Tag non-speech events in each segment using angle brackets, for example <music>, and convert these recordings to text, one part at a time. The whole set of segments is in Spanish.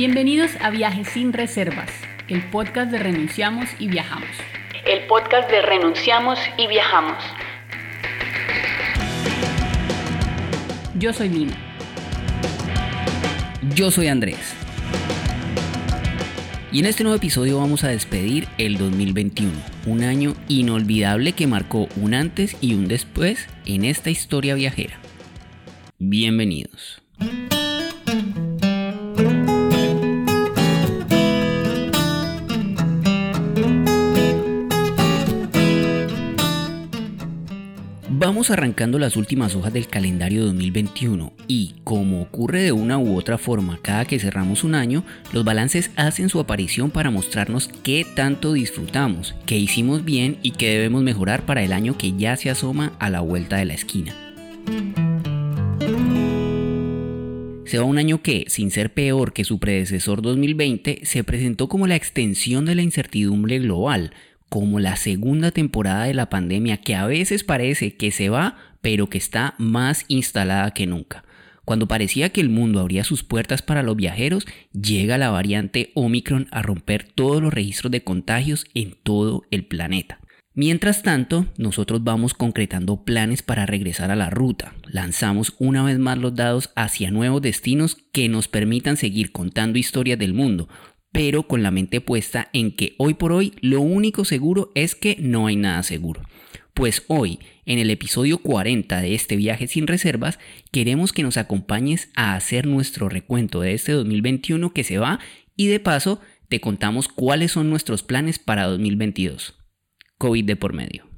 Bienvenidos a Viajes sin Reservas, el podcast de Renunciamos y Viajamos. El podcast de Renunciamos y Viajamos. Yo soy Lina. Yo soy Andrés. Y en este nuevo episodio vamos a despedir el 2021, un año inolvidable que marcó un antes y un después en esta historia viajera. Bienvenidos. Arrancando las últimas hojas del calendario 2021 y, como ocurre de una u otra forma cada que cerramos un año, los balances hacen su aparición para mostrarnos qué tanto disfrutamos, qué hicimos bien y qué debemos mejorar para el año que ya se asoma a la vuelta de la esquina. Se va un año que, sin ser peor que su predecesor 2020, se presentó como la extensión de la incertidumbre global, como la segunda temporada de la pandemia que a veces parece que se va, pero que está más instalada que nunca. Cuando parecía que el mundo abría sus puertas para los viajeros, llega la variante Omicron a romper todos los registros de contagios en todo el planeta. Mientras tanto, nosotros vamos concretando planes para regresar a la ruta. Lanzamos una vez más los dados hacia nuevos destinos que nos permitan seguir contando historias del mundo, pero con la mente puesta en que hoy por hoy lo único seguro es que no hay nada seguro. Pues hoy, en el episodio 40 de este viaje sin reservas, queremos que nos acompañes a hacer nuestro recuento de este 2021 que se va y de paso te contamos cuáles son nuestros planes para 2022. COVID de por medio.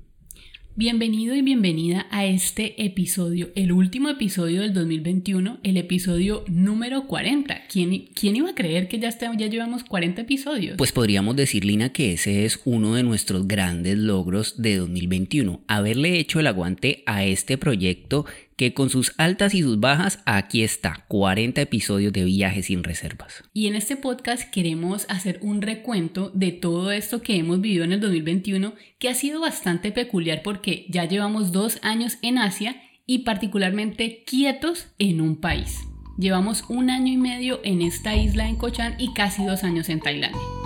Bienvenido y bienvenida a este episodio, el último episodio del 2021, el episodio número 40. ¿Quién, quién iba a creer que ya, ya llevamos 40 episodios? Pues podríamos decir, Lina, que ese es uno de nuestros grandes logros de 2021, haberle hecho el aguante a este proyecto que con sus altas y sus bajas, aquí está, 40 episodios de viajes sin reservas. Y en este podcast queremos hacer un recuento de todo esto que hemos vivido en el 2021, que ha sido bastante peculiar porque ya llevamos dos años en Asia y particularmente quietos en un país. Llevamos un año y medio en esta isla en Cochan y casi dos años en Tailandia.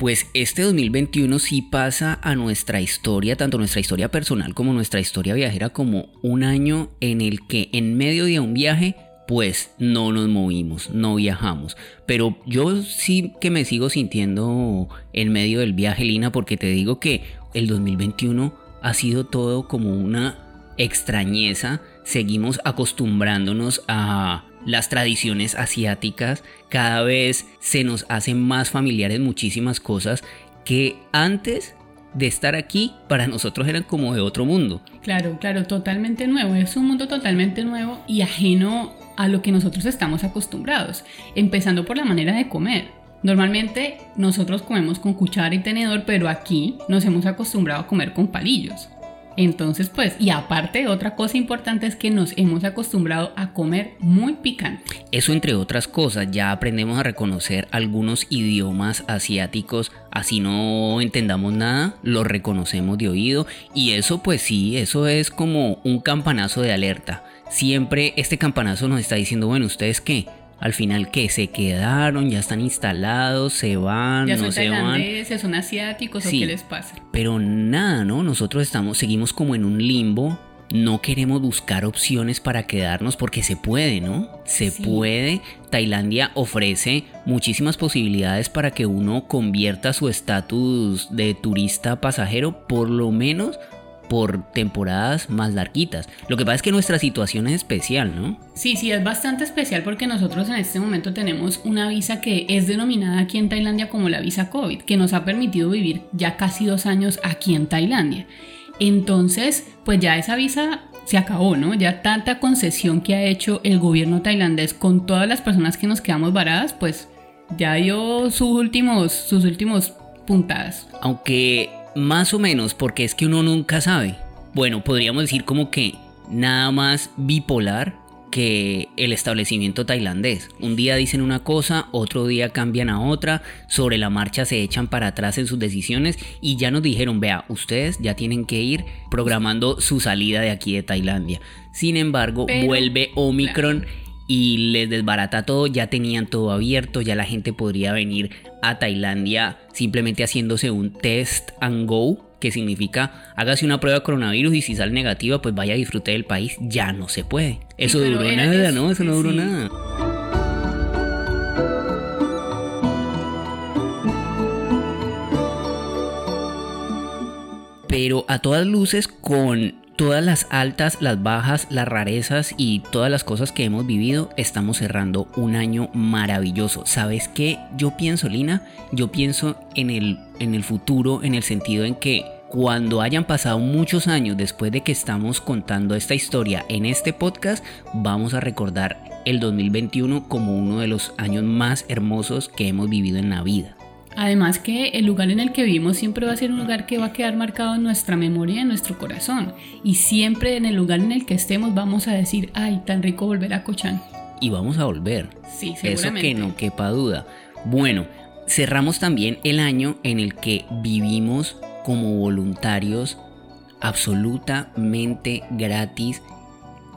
Pues este 2021 sí pasa a nuestra historia, tanto nuestra historia personal como nuestra historia viajera, como un año en el que en medio de un viaje pues no nos movimos, no viajamos. Pero yo sí que me sigo sintiendo en medio del viaje, Lina, porque te digo que el 2021 ha sido todo como una extrañeza. Seguimos acostumbrándonos a las tradiciones asiáticas, cada vez se nos hacen más familiares muchísimas cosas que antes de estar aquí para nosotros eran como de otro mundo. Claro, claro, totalmente nuevo. Es un mundo totalmente nuevo y ajeno a lo que nosotros estamos acostumbrados, empezando por la manera de comer. Normalmente nosotros comemos con cuchara y tenedor, pero aquí nos hemos acostumbrado a comer con palillos. Entonces, pues, y aparte, otra cosa importante es que nos hemos acostumbrado a comer muy picante. Eso entre otras cosas, ya aprendemos a reconocer algunos idiomas asiáticos, así no entendamos nada, los reconocemos de oído y eso pues sí, eso es como un campanazo de alerta. Siempre este campanazo nos está diciendo, bueno, ¿ustedes qué? Al final que se quedaron, ya están instalados, se van, ya no se van. son asiáticos o qué les pasa. Pero nada, ¿no? Nosotros estamos, seguimos como en un limbo. No queremos buscar opciones para quedarnos porque se puede, ¿no? Se puede. Tailandia ofrece muchísimas posibilidades para que uno convierta su estatus de turista pasajero por lo menos por temporadas más larguitas. Lo que pasa es que nuestra situación es especial, ¿no? Sí, sí, es bastante especial porque nosotros en este momento tenemos una visa que es denominada aquí en Tailandia como la visa COVID, que nos ha permitido vivir ya casi dos años aquí en Tailandia. Entonces, pues ya esa visa se acabó, ¿no? Ya tanta concesión que ha hecho el gobierno tailandés con todas las personas que nos quedamos varadas, pues ya dio sus últimos, sus últimos puntadas. Aunque más o menos, porque es que uno nunca sabe. Bueno, podríamos decir como que nada más bipolar que el establecimiento tailandés. Un día dicen una cosa, otro día cambian a otra, sobre la marcha se echan para atrás en sus decisiones y ya nos dijeron, vea, ustedes ya tienen que ir programando su salida de aquí de Tailandia. Sin embargo, vuelve Omicron. Y les desbarata todo, ya tenían todo abierto, ya la gente podría venir a Tailandia simplemente haciéndose un test and go, que significa hágase una prueba de coronavirus y si sale negativa, pues vaya a disfrutar del país. Ya no se puede. Eso duró nada, ¿no? Eso no duró nada. Pero a todas luces, con todas las altas, las bajas, las rarezas y todas las cosas que hemos vivido, estamos cerrando un año maravilloso. ¿Sabes qué? Yo pienso, Lina, yo pienso en el, en el futuro, en el sentido en que cuando hayan pasado muchos años después de que estamos contando esta historia en este podcast, vamos a recordar el 2021 como uno de los años más hermosos que hemos vivido en la vida. Además que el lugar en el que vivimos siempre va a ser un lugar que va a quedar marcado en nuestra memoria y en nuestro corazón. Y siempre en el lugar en el que estemos vamos a decir, ay, tan rico volver a Cochán. Y vamos a volver. Sí, seguramente. Eso que no quepa duda. Bueno, cerramos también el año en el que vivimos como voluntarios absolutamente gratis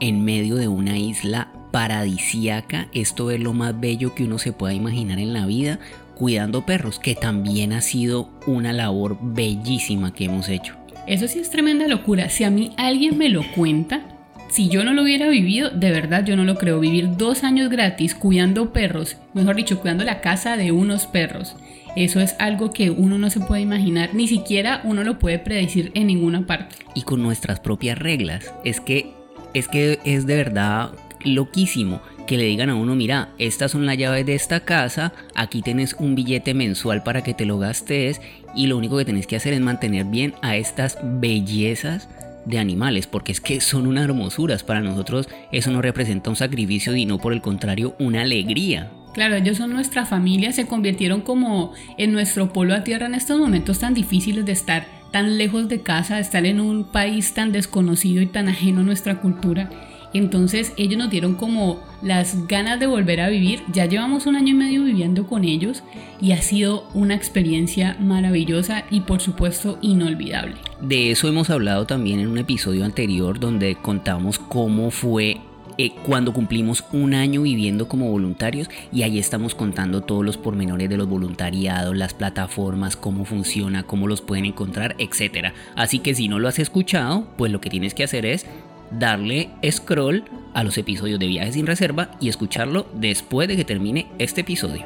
en medio de una isla paradisíaca. Esto es lo más bello que uno se pueda imaginar en la vida, cuidando perros, que también ha sido una labor bellísima que hemos hecho. Eso sí es tremenda locura. Si a mí alguien me lo cuenta, si yo no lo hubiera vivido, de verdad yo no lo creo. Vivir dos años gratis cuidando perros, mejor dicho, cuidando la casa de unos perros eso es algo que uno no se puede imaginar, ni siquiera uno lo puede predecir en ninguna parte. Y con nuestras propias reglas. Es que es que es de verdad loquísimo que le digan a uno, mira, estas son las llaves de esta casa, aquí tienes un billete mensual para que te lo gastes y lo único que tenés que hacer es mantener bien a estas bellezas de animales, porque es que son unas hermosuras. Para nosotros eso no representa un sacrificio, sino por el contrario una alegría. Claro, ellos son nuestra familia, se convirtieron como en nuestro polo a tierra en estos momentos tan difíciles de estar tan lejos de casa, de estar en un país tan desconocido y tan ajeno a nuestra cultura. Entonces ellos nos dieron como las ganas de volver a vivir. Ya llevamos un año y medio viviendo con ellos y ha sido una experiencia maravillosa y por supuesto inolvidable. De eso hemos hablado también en un episodio anterior donde contamos cómo fue eh, cuando cumplimos un año viviendo como voluntarios y ahí estamos contando todos los pormenores de los voluntariados, las plataformas, cómo funciona, cómo los pueden encontrar, etc. Así que si no lo has escuchado, pues lo que tienes que hacer es darle scroll a los episodios de Viajes sin Reserva y escucharlo después de que termine este episodio.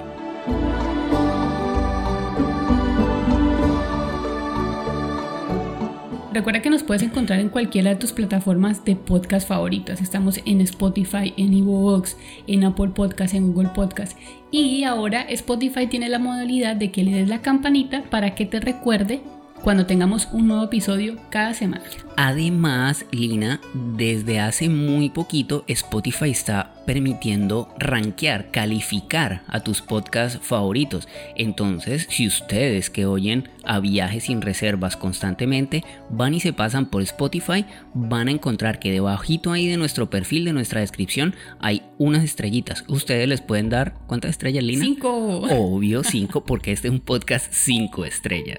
Recuerda que nos puedes encontrar en cualquiera de tus plataformas de podcast favoritas. Estamos en Spotify, en Evox, en Apple Podcast, en Google Podcast. Y ahora Spotify tiene la modalidad de que le des la campanita para que te recuerde cuando tengamos un nuevo episodio cada semana. Además, Lina, desde hace muy poquito Spotify está permitiendo rankear, calificar a tus podcasts favoritos. Entonces, si ustedes que oyen a viajes sin reservas constantemente van y se pasan por Spotify, van a encontrar que debajito ahí de nuestro perfil, de nuestra descripción, hay unas estrellitas. Ustedes les pueden dar, ¿cuántas estrellas, Lina? Cinco. Obvio, cinco, porque este es un podcast cinco estrellas.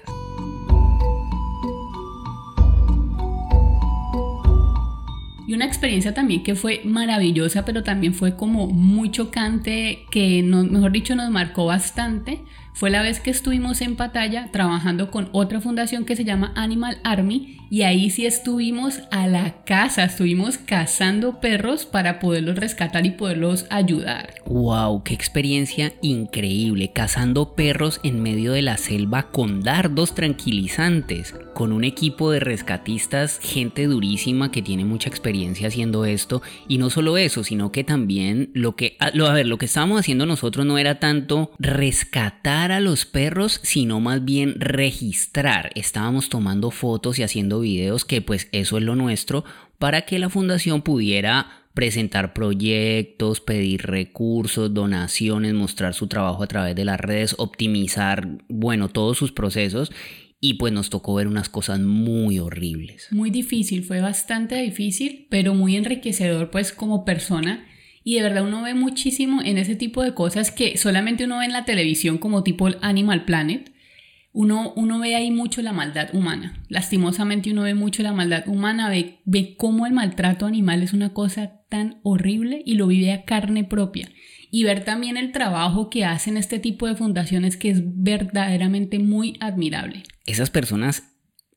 Y una experiencia también que fue maravillosa, pero también fue como muy chocante, que no, mejor dicho nos marcó bastante, fue la vez que estuvimos en Pataya trabajando con otra fundación que se llama Animal Army y ahí sí estuvimos a la casa, estuvimos cazando perros para poderlos rescatar y poderlos ayudar. ¡Wow! ¡Qué experiencia increíble! Cazando perros en medio de la selva con dardos tranquilizantes, con un equipo de rescatistas, gente durísima que tiene mucha experiencia haciendo esto y no solo eso, sino que también lo que a ver, lo que estábamos haciendo nosotros no era tanto rescatar a los perros, sino más bien registrar. Estábamos tomando fotos y haciendo videos, que pues eso es lo nuestro, para que la fundación pudiera presentar proyectos, pedir recursos, donaciones, mostrar su trabajo a través de las redes, optimizar, bueno, todos sus procesos. Y pues nos tocó ver unas cosas muy horribles. Muy difícil, fue bastante difícil, pero muy enriquecedor pues como persona Y de verdad uno ve muchísimo en ese tipo de cosas que solamente uno ve en la televisión como tipo Animal Planet. Uno, uno ve ahí mucho la maldad humana. Lastimosamente uno ve mucho la maldad humana, ve, ve cómo el maltrato animal es una cosa tan horrible y lo vive a carne propia. Y ver también el trabajo que hacen este tipo de fundaciones que es verdaderamente muy admirable. Esas personas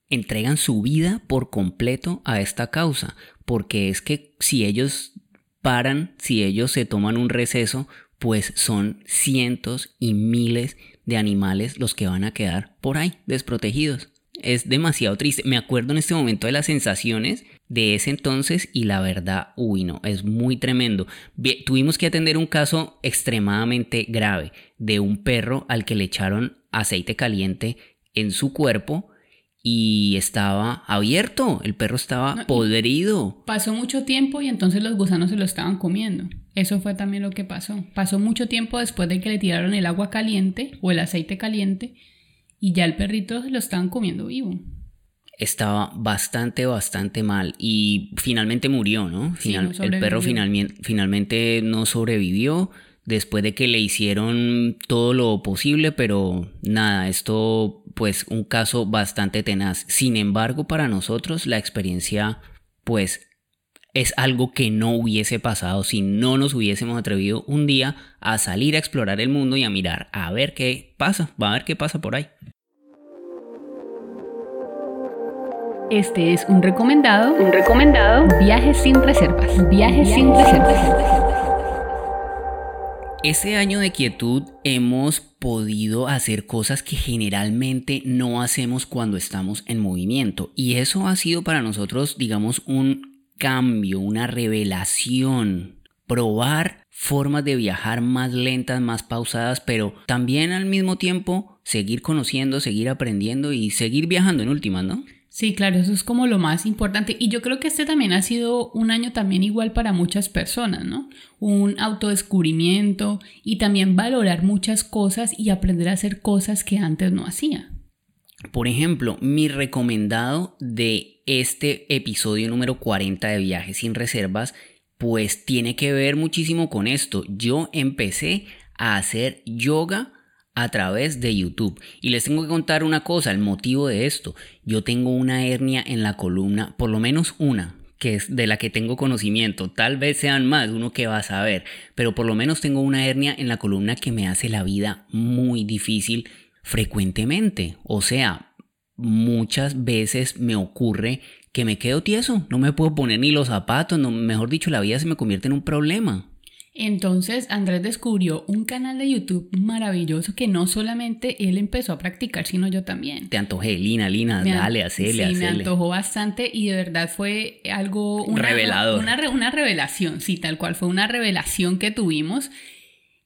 entregan su vida por completo a esta causa, porque es que si ellos paran, si ellos se toman un receso, pues son cientos y miles de animales los que van a quedar por ahí desprotegidos. Es demasiado triste. Me acuerdo en este momento de las sensaciones de ese entonces y la verdad, uy, no, es muy tremendo. tuvimos que atender un caso extremadamente grave de un perro al que le echaron aceite caliente en su cuerpo y estaba abierto, el perro estaba podrido. Pasó mucho tiempo y entonces los gusanos se lo estaban comiendo. Eso fue también lo que pasó. Pasó mucho tiempo después de que le tiraron el agua caliente o el aceite caliente y ya el perrito se lo estaban comiendo vivo. Estaba bastante, bastante mal y finalmente murió, ¿no? el perro finalmente, finalmente no sobrevivió después de que le hicieron todo lo posible, pero nada, esto pues un caso bastante tenaz. Sin embargo, para nosotros la experiencia pues es algo que no hubiese pasado si no nos hubiésemos atrevido un día a salir a explorar el mundo y a mirar a ver qué pasa, va a ver qué pasa por ahí. Este es un recomendado, un recomendado, viajes sin reservas, viajes sin reservas. Ese año de quietud hemos podido hacer cosas que generalmente no hacemos cuando estamos en movimiento y eso ha sido para nosotros digamos un cambio, una revelación, probar formas de viajar más lentas, más pausadas, pero también al mismo tiempo seguir conociendo, seguir aprendiendo y seguir viajando en últimas, ¿no? Sí, claro, eso es como lo más importante. Y yo creo que este también ha sido un año también igual para muchas personas, ¿no? Un autodescubrimiento y también valorar muchas cosas y aprender a hacer cosas que antes no hacía. Por ejemplo, mi recomendado de este episodio número 40 de Viajes sin Reservas, pues tiene que ver muchísimo con esto. Yo empecé a hacer yoga a través de YouTube. Y les tengo que contar una cosa, el motivo de esto. Yo tengo una hernia en la columna, por lo menos una, que es de la que tengo conocimiento. Tal vez sean más, uno que va a saber, pero por lo menos tengo una hernia en la columna que me hace la vida muy difícil frecuentemente. O sea, muchas veces me ocurre que me quedo tieso, no me puedo poner ni los zapatos, mejor dicho, la vida se me convierte en un problema. Entonces Andrés descubrió un canal de YouTube maravilloso que no solamente él empezó a practicar, sino yo también. Te antojé, Lina, Lina, dale, hacele, Sí, me antojó bastante y de verdad fue algo... Una, Revelador. Una, una revelación, sí, tal cual, fue una revelación que tuvimos.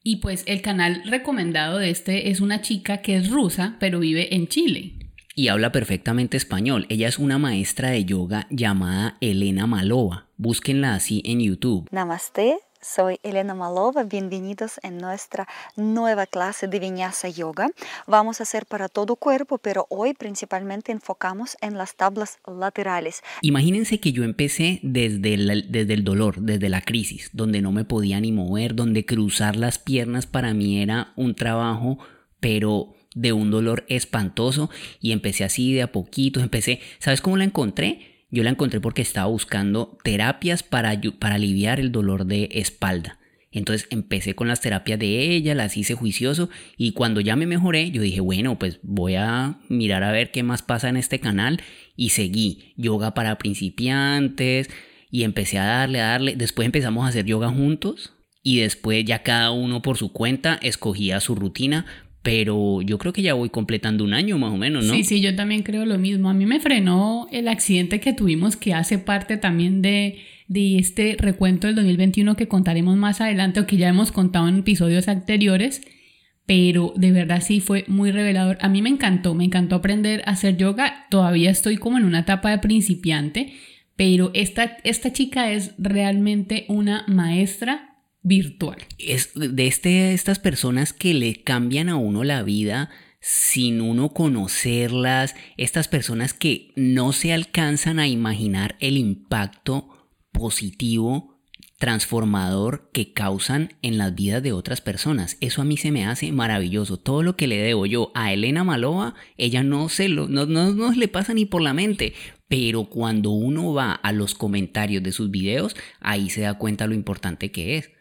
Y pues el canal recomendado de este es una chica que es rusa, pero vive en Chile. Y habla perfectamente español. Ella es una maestra de yoga llamada Elena Malova. Búsquenla así en YouTube. Namaste, soy Elena Malova, bienvenidos en nuestra nueva clase de Vinyasa Yoga. Vamos a hacer para todo cuerpo, pero hoy principalmente enfocamos en las tablas laterales. Imagínense que yo empecé desde el, desde el dolor, desde la crisis, donde no me podía ni mover, donde cruzar las piernas para mí era un trabajo, pero de un dolor espantoso y empecé así de a poquito, empecé, ¿sabes cómo la encontré? Yo la encontré porque estaba buscando terapias para, para aliviar el dolor de espalda. Entonces empecé con las terapias de ella, las hice juicioso y cuando ya me mejoré yo dije, bueno, pues voy a mirar a ver qué más pasa en este canal y seguí yoga para principiantes y empecé a darle, a darle. Después empezamos a hacer yoga juntos y después ya cada uno por su cuenta escogía su rutina, pero yo creo que ya voy completando un año más o menos, ¿no? Sí, sí, yo también creo lo mismo. A mí me frenó el accidente que tuvimos que hace parte también de, de este recuento del 2021 que contaremos más adelante o que ya hemos contado en episodios anteriores, pero de verdad sí fue muy revelador. A mí me encantó, me encantó aprender a hacer yoga. Todavía estoy como en una etapa de principiante, pero esta, esta chica es realmente una maestra virtual. Es de este, estas personas que le cambian a uno la vida sin uno conocerlas, estas personas que no se alcanzan a imaginar el impacto positivo transformador que causan en las vidas de otras personas. Eso a mí se me hace maravilloso. Todo lo que le debo yo a Elena Malova, ella no se lo, no, no, no le pasa ni por la mente. Pero cuando uno va a los comentarios de sus videos, ahí se da cuenta lo importante que es.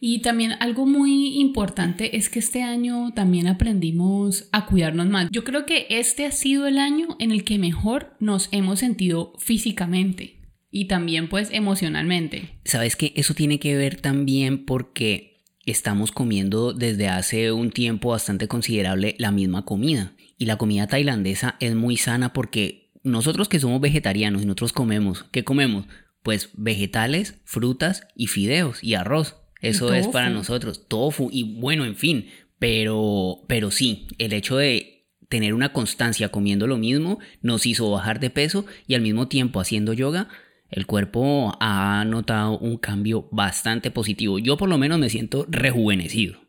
Y también algo muy importante es que este año también aprendimos a cuidarnos más. Yo creo que este ha sido el año en el que mejor nos hemos sentido físicamente y también pues emocionalmente. Sabes que eso tiene que ver también porque estamos comiendo desde hace un tiempo bastante considerable la misma comida. Y la comida tailandesa es muy sana porque nosotros que somos vegetarianos y nosotros comemos, ¿qué comemos? Pues vegetales, frutas y fideos y arroz. Eso es para nosotros, tofu y bueno, en fin, pero pero sí, el hecho de tener una constancia comiendo lo mismo nos hizo bajar de peso y al mismo tiempo haciendo yoga el cuerpo ha notado un cambio bastante positivo. Yo por lo menos me siento rejuvenecido.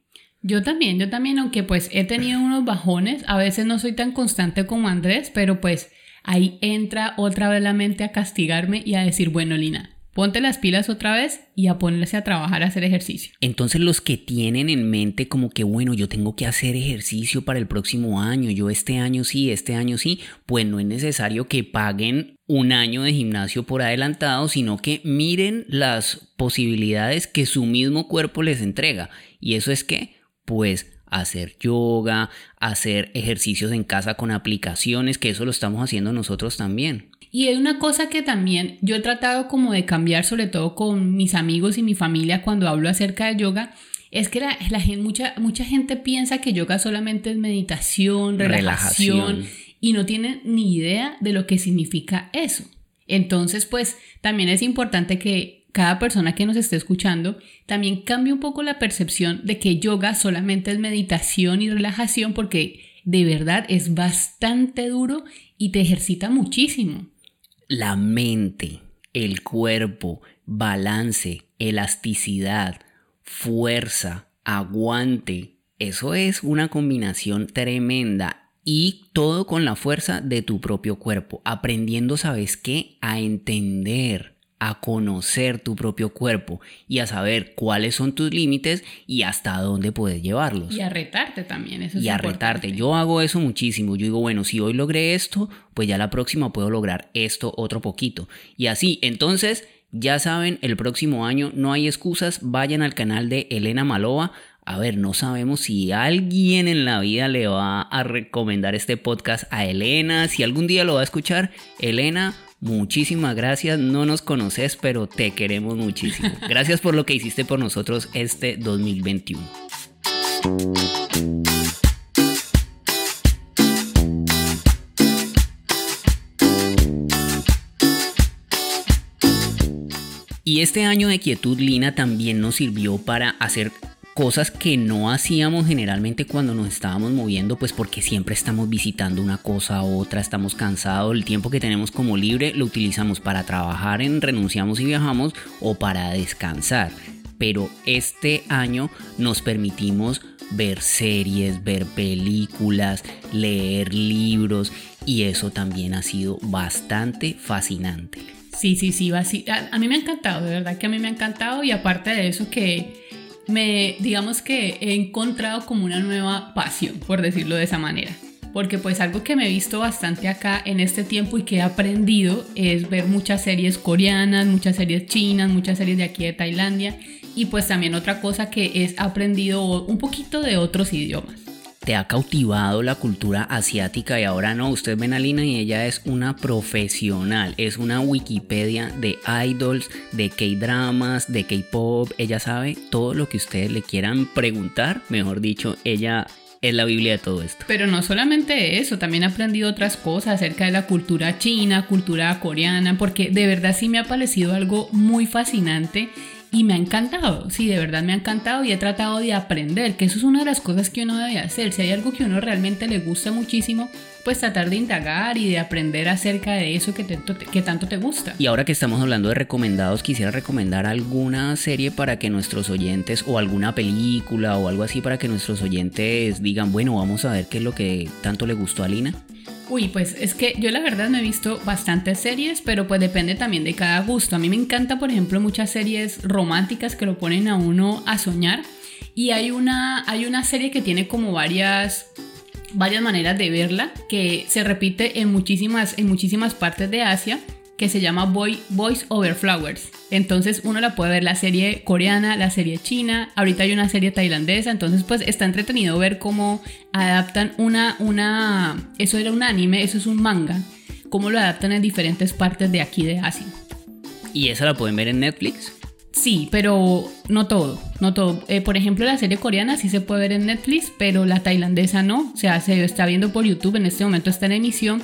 Yo también, yo también, aunque pues he tenido unos bajones, a veces no soy tan constante como Andrés, pero pues ahí entra otra vez la mente a castigarme y a decir, bueno, Lina, Ponte las pilas otra vez y a ponerse a trabajar a hacer ejercicio. Entonces los que tienen en mente como que bueno, yo tengo que hacer ejercicio para el próximo año, yo este año sí, este año sí, pues no es necesario que paguen un año de gimnasio por adelantado, sino que miren las posibilidades que su mismo cuerpo les entrega. Y eso es que, pues hacer yoga, hacer ejercicios en casa con aplicaciones, que eso lo estamos haciendo nosotros también. Y hay una cosa que también yo he tratado como de cambiar, sobre todo con mis amigos y mi familia cuando hablo acerca de yoga, es que la, gente, mucha, mucha gente piensa que yoga solamente es meditación, relajación, y no tiene ni idea de lo que significa eso. Entonces, pues también es importante que cada persona que nos esté escuchando también cambie un poco la percepción de que yoga solamente es meditación y relajación porque de verdad es bastante duro y te ejercita muchísimo la mente, el cuerpo, balance, elasticidad, fuerza, aguante. Eso es una combinación tremenda y todo con la fuerza de tu propio cuerpo, aprendiendo, ¿sabes qué? A entender a conocer tu propio cuerpo y a saber cuáles son tus límites y hasta dónde puedes llevarlos. Y a retarte también, eso Y a retarte. Yo hago eso muchísimo. Yo digo, bueno, si hoy logré esto, pues ya la próxima puedo lograr esto otro poquito. Y así, entonces, ya saben, el próximo año no hay excusas. Vayan al canal de Elena Malova. A ver, no sabemos si alguien en la vida le va a recomendar este podcast a Elena, si algún día lo va a escuchar. Elena, Muchísimas gracias, no nos conoces, pero te queremos muchísimo. <laughs> Gracias por lo que hiciste por nosotros este 2021. Y este año de quietud Lina también nos sirvió para hacer cosas que no hacíamos generalmente cuando nos estábamos moviendo, pues porque siempre estamos visitando una cosa u otra, estamos cansados, el tiempo que tenemos como libre lo utilizamos para trabajar en Renunciamos y Viajamos o para descansar. Pero este año nos permitimos ver series, ver películas, leer libros y eso también ha sido bastante fascinante. Sí, sí, sí, a, mí me ha encantado, de verdad que a mí me ha encantado y aparte de eso que me, digamos que he encontrado como una nueva pasión, por decirlo de esa manera. Porque pues algo que me he visto bastante acá en este tiempo y que he aprendido es ver muchas series coreanas, muchas series chinas, muchas series de aquí de Tailandia. Y pues también otra cosa que he aprendido un poquito de otros idiomas te ha cautivado la cultura asiática y ahora no, usted ven a Lina y ella es una profesional, es una Wikipedia de idols, de K-dramas, de K-pop, ella sabe todo lo que ustedes le quieran preguntar, mejor dicho, ella es la Biblia de todo esto. Pero no solamente eso, también he aprendido otras cosas acerca de la cultura china, cultura coreana, porque de verdad sí me ha parecido algo muy fascinante y me ha encantado, sí, de verdad me ha encantado y he tratado de aprender, que eso es una de las cosas que uno debe hacer. Si hay algo que uno realmente le gusta muchísimo, pues tratar de indagar y de aprender acerca de eso que, que tanto te gusta. Y ahora que estamos hablando de recomendados, quisiera recomendar alguna serie para que nuestros oyentes, o alguna película o algo así para que nuestros oyentes digan, bueno, vamos a ver qué es lo que tanto le gustó a Lina. Uy, pues es que yo la verdad me he visto bastantes series, pero pues depende también de cada gusto. A mí me encanta, por ejemplo, muchas series románticas que lo ponen a uno a soñar. Y hay una, hay una serie que tiene como varias, varias maneras de verla, que se repite en muchísimas, en muchísimas partes de Asia que se llama Boy, Boys Over Flowers. Entonces uno la puede ver la serie coreana, la serie china, ahorita hay una serie tailandesa, entonces pues está entretenido ver cómo adaptan una, una, eso era un anime, eso es un manga, cómo lo adaptan en diferentes partes de aquí de Asia. ¿Y esa la pueden ver en Netflix? Sí, pero no todo, no todo. Eh, por ejemplo, la serie coreana sí se puede ver en Netflix, pero la tailandesa no. O sea, se está viendo por YouTube, en este momento está en emisión.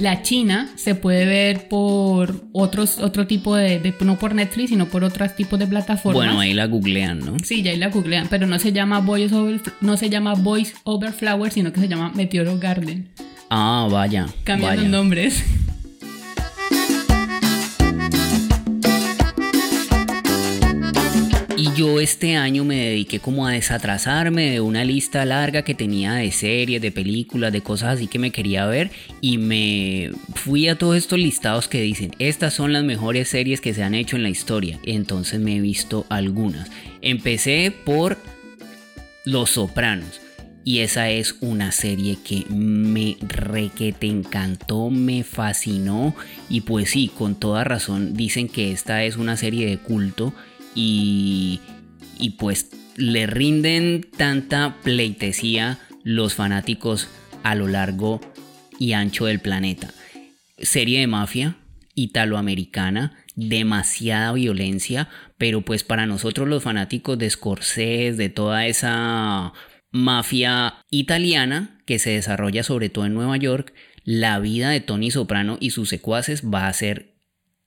La china se puede ver por otros, otro tipo de, no por Netflix, sino por otros tipos de plataformas. Bueno, ahí la googlean, ¿no? Sí, ya ahí la googlean, pero no se llama Voice Over, no se llama Voice Over Flower, sino que se llama Meteoro Garden. Ah, vaya. Cambian vaya. nombres. Yo este año me dediqué como a desatrasarme de una lista larga que tenía de series, de películas, de cosas así que me quería ver y me fui a todos estos listados que dicen, estas son las mejores series que se han hecho en la historia. Entonces me he visto algunas. Empecé por Los Sopranos. Y esa es una serie que me requete encantó, me fascinó. Y pues sí, con toda razón dicen que esta es una serie de culto y, y pues le rinden tanta pleitesía los fanáticos a lo largo y ancho del planeta. Serie de mafia italoamericana, demasiada violencia, pero pues para nosotros los fanáticos de Scorsese, de toda esa mafia italiana que se desarrolla sobre todo en Nueva York, la vida de Tony Soprano y sus secuaces va a ser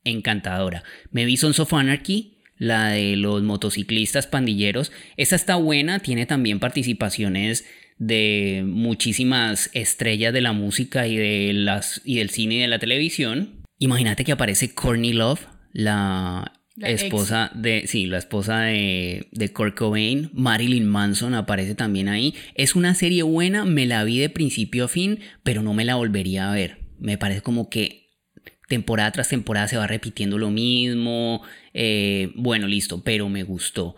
encantadora. Me vi Sons of Anarchy, la de los motociclistas pandilleros. Esa está buena, tiene también participaciones de muchísimas estrellas de la música y, de las, y del cine y de la televisión. Imagínate que aparece Courtney Love, la, La esposa de, sí, la esposa de, de Kurt Cobain, Marilyn Manson aparece también ahí. Es una serie buena, me la vi de principio a fin, pero no me la volvería a ver. Me parece como que temporada tras temporada se va repitiendo lo mismo. Eh, bueno, listo, pero me gustó.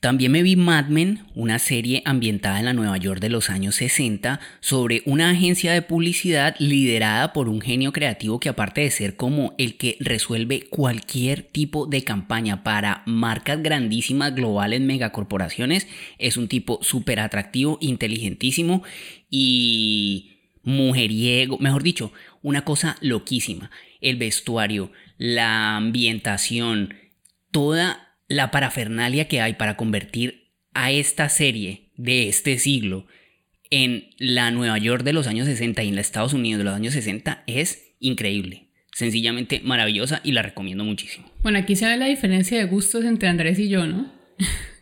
También me vi Mad Men, una serie ambientada en la Nueva York de los años 60 sobre una agencia de publicidad liderada por un genio creativo que aparte de ser como el que resuelve cualquier tipo de campaña para marcas grandísimas, globales, megacorporaciones, es un tipo súper atractivo, inteligentísimo y mujeriego, mejor dicho, una cosa loquísima. El vestuario, la ambientación, toda la parafernalia que hay para convertir a esta serie de este siglo en la Nueva York de los años 60 y en los Estados Unidos de los años 60 es increíble. Sencillamente maravillosa y la recomiendo muchísimo. Bueno, aquí se ve la diferencia de gustos entre Andrés y yo, ¿no? <laughs>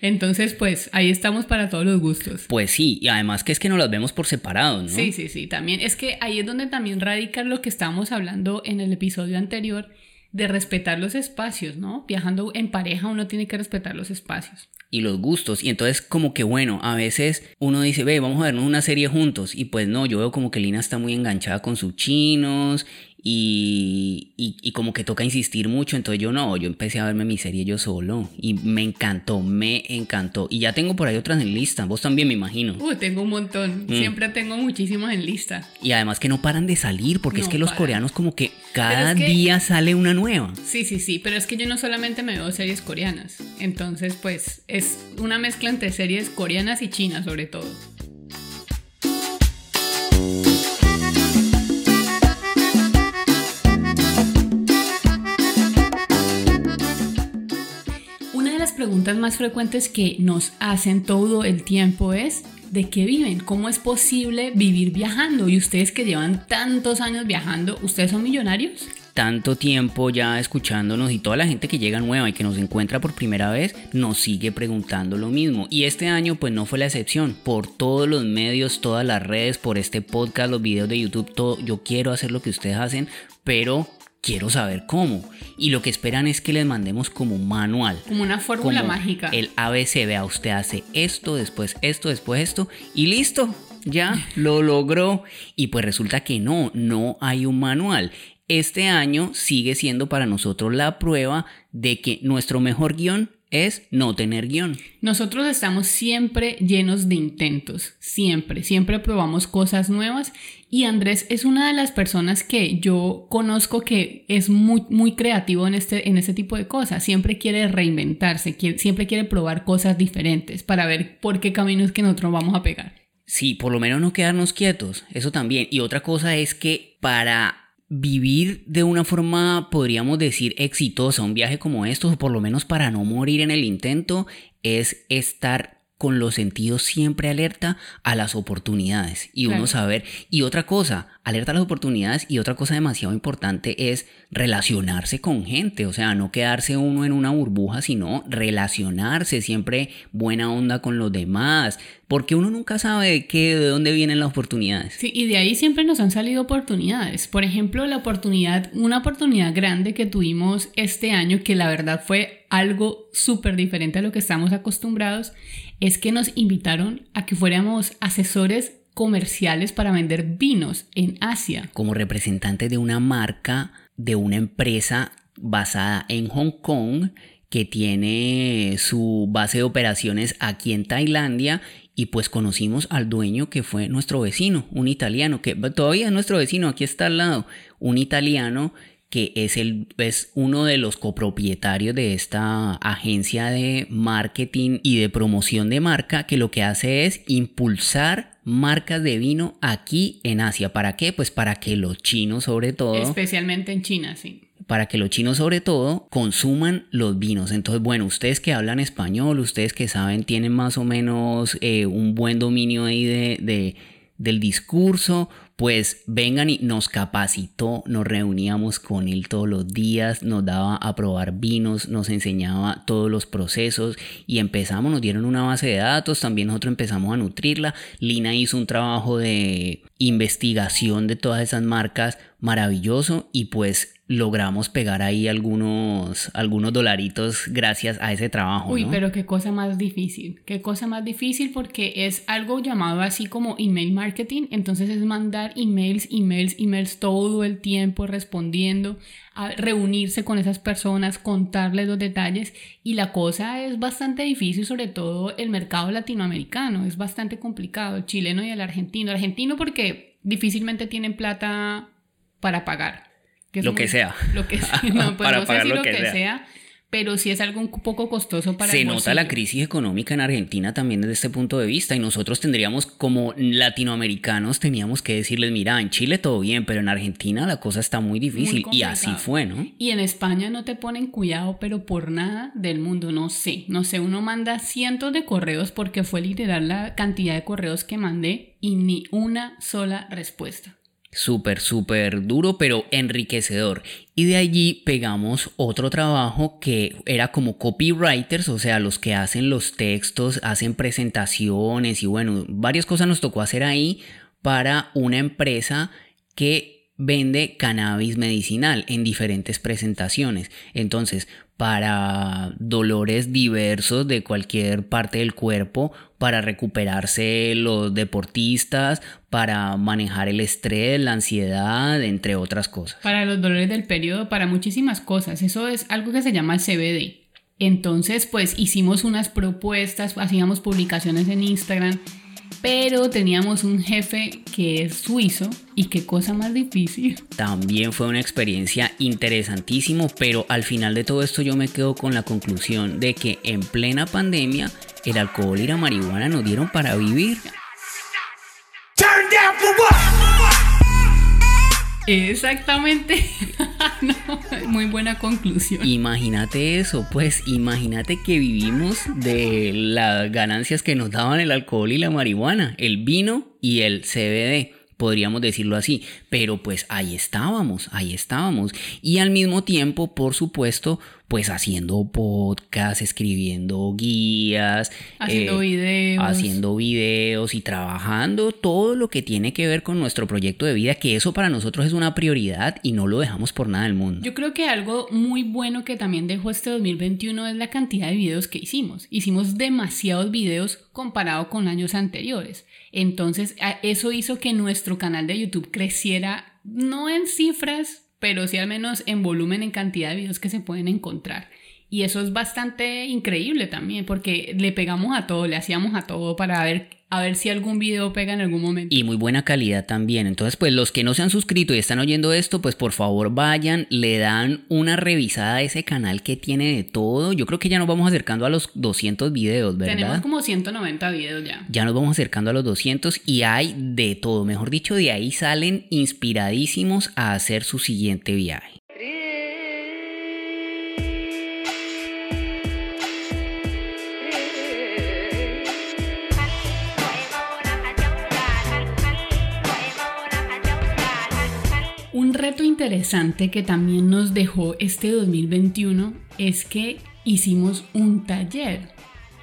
Entonces, pues ahí estamos para todos los gustos. Pues sí, y además que es que no las vemos por separado, ¿no? Sí, sí, sí, también es que ahí es donde también radica lo que estábamos hablando en el episodio anterior de respetar los espacios, ¿no? Viajando en pareja uno tiene que respetar los espacios. y los gustos. Y entonces como que bueno, a veces uno dice, ve, vamos a vernos una serie juntos. Y pues no, yo veo como que Lina está muy enganchada con sus chinos y, y, y como que toca insistir mucho. Entonces yo no, yo empecé a verme mi serie yo solo. Y me encantó, me encantó. Y ya tengo por ahí otras en lista. Vos también me imagino. Uh, tengo un montón. Mm. Siempre tengo muchísimas en lista. Y además que no paran de salir, porque es que los coreanos como que cada es que- día sale una nueva. Sí, sí, sí, pero es que yo no solamente me veo series coreanas. Entonces, pues es una mezcla entre series coreanas y chinas sobre todo. Preguntas más frecuentes que nos hacen todo el tiempo es ¿de qué viven? ¿Cómo es posible vivir viajando? Y ustedes que llevan tantos años viajando, ¿ustedes son millonarios? tanto tiempo ya escuchándonos y toda la gente que llega nueva y que nos encuentra por primera vez nos sigue preguntando lo mismo. Y este año pues no fue la excepción. Por todos los medios, todas las redes, por este podcast, los videos de YouTube, todo, yo quiero hacer lo que ustedes hacen, pero quiero saber cómo. Y lo que esperan es que les mandemos como un manual. Como una fórmula como mágica. El ABC, vea, usted hace esto, después esto, después esto y listo. ya <laughs> lo logró. Y pues resulta que no, no hay un manual. Este año sigue siendo para nosotros la prueba de que nuestro mejor guion es no tener guion. Nosotros estamos siempre llenos de intentos, siempre, siempre probamos cosas nuevas y Andrés es una de las personas que yo conozco que es muy, muy creativo en este, en este tipo de cosas, siempre quiere reinventarse, siempre quiere probar cosas diferentes para ver por qué caminos que nosotros vamos a pegar. Sí, por lo menos no quedarnos quietos, eso también. Y otra cosa es que para vivir de una forma, podríamos decir, exitosa un viaje como estos, o por lo menos para no morir en el intento, es estar con los sentidos siempre alerta a las oportunidades y uno saber. Y otra cosa, alerta a las oportunidades y otra cosa demasiado importante es relacionarse con gente, o sea, no quedarse uno en una burbuja, sino relacionarse, siempre buena onda con los demás, porque uno nunca sabe de qué, de dónde vienen las oportunidades. Sí, y de ahí siempre nos han salido oportunidades. Por ejemplo, la oportunidad, una oportunidad grande que tuvimos este año, que la verdad fue algo súper diferente a lo que estamos acostumbrados, es que nos invitaron a que fuéramos asesores comerciales para vender vinos en Asia. Como representante de una marca, de una empresa basada en Hong Kong, que tiene su base de operaciones aquí en Tailandia y pues conocimos al dueño que fue nuestro vecino, un italiano, que todavía es nuestro vecino, aquí está al lado, un italiano que es, el, es uno de los copropietarios de esta agencia de marketing y de promoción de marca, que lo que hace es impulsar marcas de vino aquí en Asia. ¿Para qué? Pues para que los chinos sobre todo... Especialmente en China, sí para que los chinos sobre todo consuman los vinos. Entonces, bueno, ustedes que hablan español, ustedes que saben, tienen más o menos eh, un buen dominio ahí de, de, del discurso, pues vengan y nos capacitó, nos reuníamos con él todos los días, nos daba a probar vinos, nos enseñaba todos los procesos y empezamos, nos dieron una base de datos, también nosotros empezamos a nutrirla. Lina hizo un trabajo de investigación de todas esas marcas maravilloso y pues logramos pegar ahí algunos, algunos dolaritos gracias a ese trabajo. Uy, pero qué cosa más difícil, qué cosa más difícil porque es algo llamado así como email marketing, entonces es mandar emails, emails, emails todo el tiempo respondiendo, a reunirse con esas personas, contarles los detalles. Y la cosa es bastante difícil, sobre todo el mercado latinoamericano, es bastante complicado, el chileno y el argentino, el argentino porque difícilmente tienen plata para pagar <laughs> lo que sea. Lo que sea. No, pues para pagar lo, que, sea. pero sí es algo un poco costoso para Se nota la crisis económica en Argentina también desde este punto de vista y nosotros tendríamos como latinoamericanos teníamos que decirles, mira, en Chile todo bien, pero en Argentina la cosa está muy difícil y así fue, ¿no? Y en España no te ponen cuidado, pero por nada del mundo, no sé, no sé, uno manda cientos de correos porque fue literal la cantidad de correos que mandé y ni una sola respuesta súper, súper duro, pero enriquecedor. Y de allí pegamos otro trabajo que era como copywriters, o sea, los que hacen los textos, hacen presentaciones y bueno, varias cosas nos tocó hacer ahí para una empresa que vende cannabis medicinal en diferentes presentaciones. Entonces, para dolores diversos de cualquier parte del cuerpo, para recuperarse los deportistas, para manejar el estrés, la ansiedad, entre otras cosas. Para los dolores del periodo, para muchísimas cosas. Eso es algo que se llama CBD. Entonces, pues hicimos unas propuestas, hacíamos publicaciones en Instagram pero teníamos un jefe que es suizo y qué cosa más difícil. También fue una experiencia interesantísimo, pero al final de todo esto yo me quedo con la conclusión de que en plena pandemia el alcohol y la marihuana nos dieron para vivir. Exactamente. <laughs> muy buena conclusión. Imagínate eso, pues imagínate que vivimos de las ganancias que nos daban el alcohol y la marihuana, el vino y el CBD podríamos decirlo así, pero pues ahí estábamos, ahí estábamos. Y al mismo tiempo, por supuesto, pues haciendo podcast, escribiendo guías, haciendo eh, videos. Haciendo videos y trabajando todo lo que tiene que ver con nuestro proyecto de vida, que eso para nosotros es una prioridad y no lo dejamos por nada del mundo. Yo creo que algo muy bueno que también dejó este 2021 es la cantidad de videos que hicimos. Hicimos demasiados videos comparado con años anteriores. Entonces, eso hizo que nuestro canal de YouTube creciera, no en cifras, pero sí al menos en volumen, en cantidad de videos que se pueden encontrar. Y eso es bastante increíble también, porque le pegamos a todo, le hacíamos a todo para ver a ver si algún video pega en algún momento. Y muy buena calidad también. Entonces, pues los que no se han suscrito y están oyendo esto, pues por favor vayan, le dan una revisada a ese canal que tiene de todo. Yo creo que ya nos vamos acercando a los 200 videos, ¿verdad? Tenemos como 190 videos ya. Ya nos vamos acercando a los 200 y hay de todo. Mejor dicho, de ahí salen inspiradísimos a hacer su siguiente viaje. Un reto interesante que también nos dejó este 2021 es que hicimos un taller,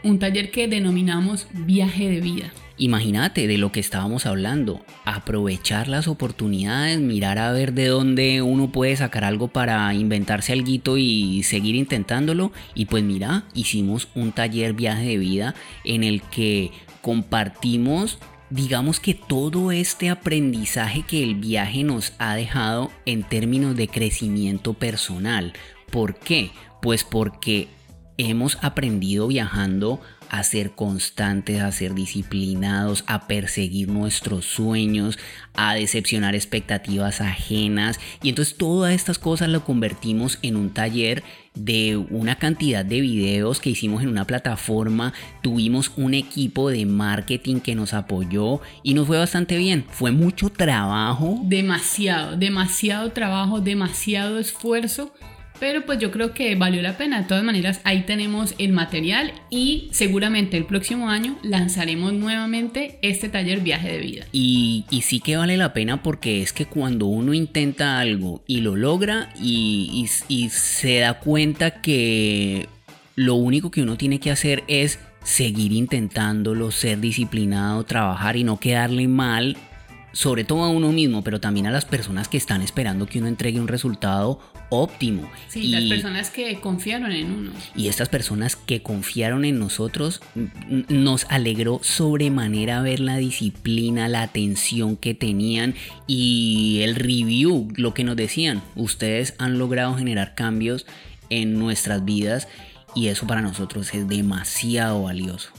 un taller que denominamos viaje de vida. Imagínate de lo que estábamos hablando, aprovechar las oportunidades, mirar a ver de dónde uno puede sacar algo para inventarse algo y seguir intentándolo. Y pues mira, hicimos un taller viaje de vida en el que compartimos digamos que todo este aprendizaje que el viaje nos ha dejado en términos de crecimiento personal. ¿Por qué? Pues porque hemos aprendido viajando a ser constantes, a ser disciplinados, a perseguir nuestros sueños, a decepcionar expectativas ajenas. Y entonces todas estas cosas lo convertimos en un taller de una cantidad de videos que hicimos en una plataforma. Tuvimos un equipo de marketing que nos apoyó y nos fue bastante bien. Fue mucho trabajo. Demasiado, demasiado trabajo, demasiado esfuerzo pero pues yo creo que valió la pena. De todas maneras, ahí tenemos el material y seguramente el próximo año lanzaremos nuevamente este taller viaje de vida. Y, sí que vale la pena porque es que cuando uno intenta algo y lo logra y, se da cuenta que lo único que uno tiene que hacer es seguir intentándolo, ser disciplinado, trabajar y no quedarle mal sobre todo a uno mismo, pero también a las personas que están esperando que uno entregue un resultado óptimo. Sí, y, las personas que confiaron en uno. Y estas personas que confiaron en nosotros nos alegró sobremanera ver la disciplina, la atención que tenían y el review, lo que nos decían. Ustedes han logrado generar cambios en nuestras vidas y eso para nosotros es demasiado valioso.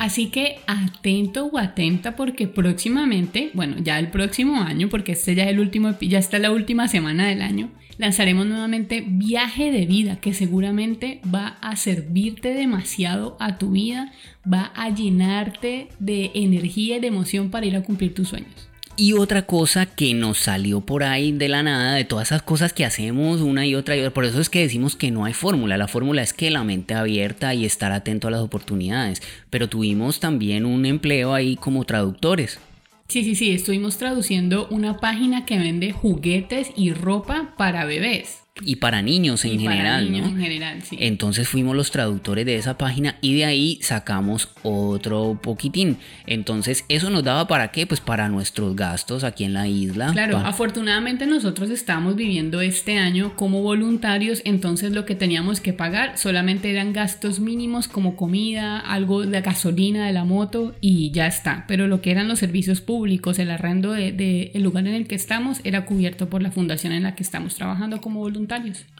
Así que atento o atenta porque próximamente, bueno, ya el próximo año, porque este ya es el último, ya está la última semana del año, lanzaremos nuevamente Viaje de Vida, que seguramente va a servirte demasiado a tu vida, va a llenarte de energía y de emoción para ir a cumplir tus sueños. Y otra cosa que nos salió por ahí de la nada, de todas esas cosas que hacemos una y otra y otra, por eso es que decimos que no hay fórmula, la fórmula es que la mente abierta y estar atento a las oportunidades, pero tuvimos también un empleo ahí como traductores. Sí, sí, sí, estuvimos traduciendo una página que vende juguetes y ropa para bebés y para niños en general, En general, sí. Entonces fuimos los traductores de esa página y de ahí sacamos otro poquitín. Entonces, eso nos daba para qué? Pues para nuestros gastos aquí en la isla. Claro, afortunadamente nosotros estábamos viviendo este año como voluntarios, entonces lo que teníamos que pagar solamente eran gastos mínimos como comida, algo de gasolina de la moto y ya está. Pero lo que eran los servicios públicos, el arrendo del de, lugar en el que estamos era cubierto por la fundación en la que estamos trabajando como voluntarios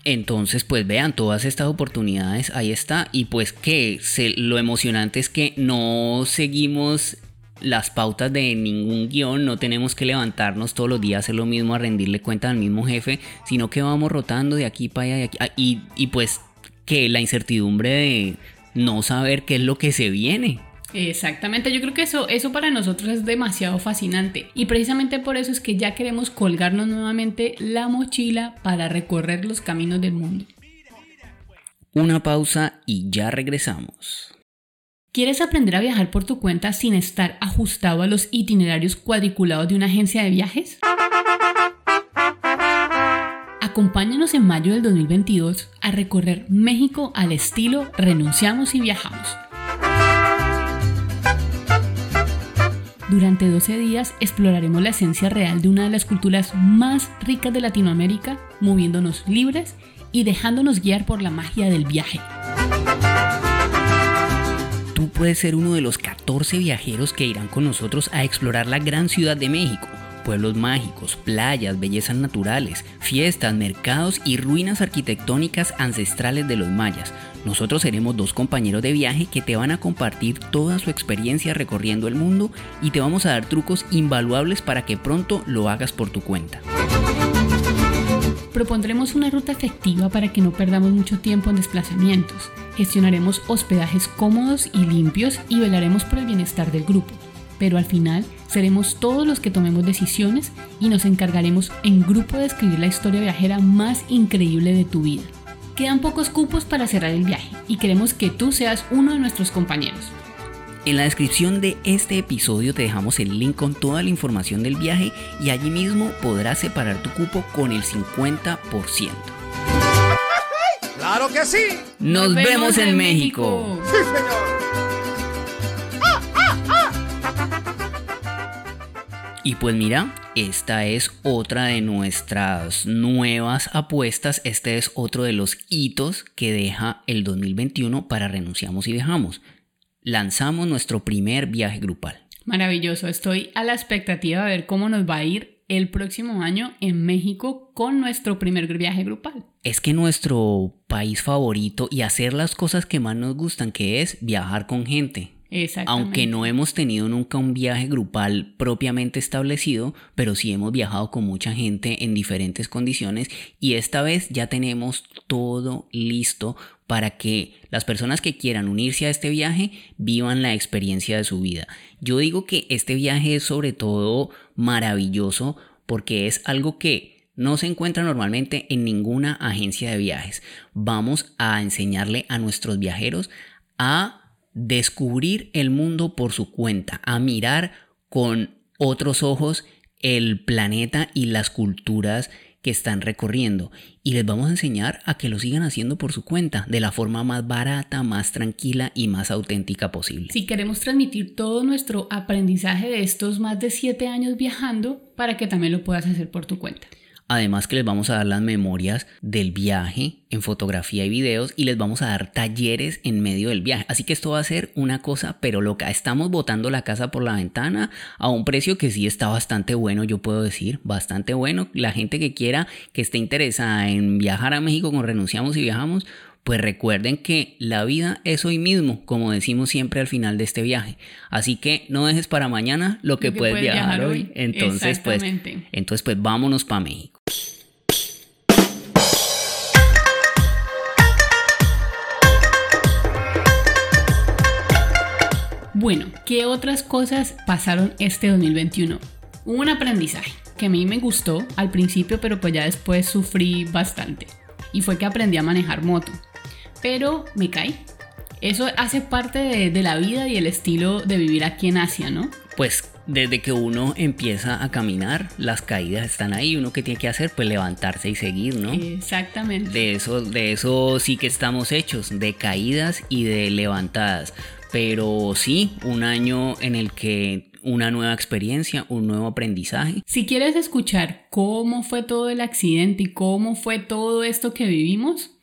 entonces, pues vean, todas estas oportunidades, ahí está. Y pues que lo emocionante es que no seguimos las pautas de ningún guion, no tenemos que levantarnos todos los días, hacer lo mismo, a rendirle cuenta al mismo jefe, sino que vamos rotando de aquí para allá, ah, y, y pues que la incertidumbre de no saber qué es lo que se viene. Exactamente, yo creo que eso, eso para nosotros es demasiado fascinante y precisamente por eso es que ya queremos colgarnos nuevamente la mochila para recorrer los caminos del mundo. Una pausa y ya regresamos. ¿Quieres aprender a viajar por tu cuenta sin estar ajustado a los itinerarios cuadriculados de una agencia de viajes? Acompáñanos en mayo del 2022 a recorrer México al estilo Renunciamos y Viajamos. Durante 12 días exploraremos la esencia real de una de las culturas más ricas de Latinoamérica, moviéndonos libres y dejándonos guiar por la magia del viaje. Tú puedes ser uno de los 14 viajeros que irán con nosotros a explorar la gran ciudad de México pueblos mágicos, playas, bellezas naturales, fiestas, mercados y ruinas arquitectónicas ancestrales de los mayas. Nosotros seremos dos compañeros de viaje que te van a compartir toda su experiencia recorriendo el mundo y te vamos a dar trucos invaluables para que pronto lo hagas por tu cuenta. Propondremos una ruta efectiva para que no perdamos mucho tiempo en desplazamientos. Gestionaremos hospedajes cómodos y limpios y velaremos por el bienestar del grupo pero al final seremos todos los que tomemos decisiones y nos encargaremos en grupo de escribir la historia viajera más increíble de tu vida. Quedan pocos cupos para cerrar el viaje y queremos que tú seas uno de nuestros compañeros. En la descripción de este episodio te dejamos el link con toda la información del viaje y allí mismo podrás separar tu cupo con el 50%. ¡Claro que sí! Nos, vemos, en, México. ¡Sí, señor! Y pues mira, esta es otra de nuestras nuevas apuestas, este es otro de los hitos que deja el 2021 para Renunciamos y Dejamos. Lanzamos nuestro primer viaje grupal. Maravilloso, estoy a la expectativa de ver cómo nos va a ir el próximo año en México con nuestro primer viaje grupal. Es que nuestro país favorito y hacer las cosas que más nos gustan, que es viajar con gente, aunque no hemos tenido nunca un viaje grupal propiamente establecido, pero sí hemos viajado con mucha gente en diferentes condiciones y esta vez ya tenemos todo listo para que las personas que quieran unirse a este viaje vivan la experiencia de su vida. Yo digo que este viaje es sobre todo maravilloso porque es algo que no se encuentra normalmente en ninguna agencia de viajes. Vamos a enseñarle a nuestros viajeros a descubrir el mundo por su cuenta, a mirar con otros ojos el planeta y las culturas que están recorriendo y les vamos a enseñar a que lo sigan haciendo por su cuenta de la forma más barata, más tranquila y más auténtica posible. Si queremos transmitir todo nuestro aprendizaje de estos más de 7 años viajando para que también lo puedas hacer por tu cuenta. Además que les vamos a dar las memorias del viaje en fotografía y videos y les vamos a dar talleres en medio del viaje. Así que esto va a ser una cosa pero loca. Estamos botando la casa por la ventana a un precio que sí está bastante bueno, yo puedo decir, bastante bueno. La gente que quiera, que esté interesada en viajar a México con Renunciamos y Viajamos, pues recuerden que la vida es hoy mismo, como decimos siempre al final de este viaje. Así que no dejes para mañana lo que, puedes, viajar, hoy. Entonces, pues, entonces, pues vámonos para México. Bueno, ¿qué otras cosas pasaron este 2021? un aprendizaje que a mí me gustó al principio, pero pues ya después sufrí bastante. Y fue que aprendí a manejar moto pero me caí. Eso hace parte de, la vida y el estilo de vivir aquí en Asia, ¿no? Pues desde que uno empieza a caminar, las caídas están ahí. Uno que tiene que hacer, pues levantarse y seguir, ¿no? Exactamente. De eso, de eso sí que estamos hechos, de caídas y de levantadas. Pero sí, un año en el que una nueva experiencia, un nuevo aprendizaje. Si quieres escuchar cómo fue todo el accidente y cómo fue todo esto que vivimos,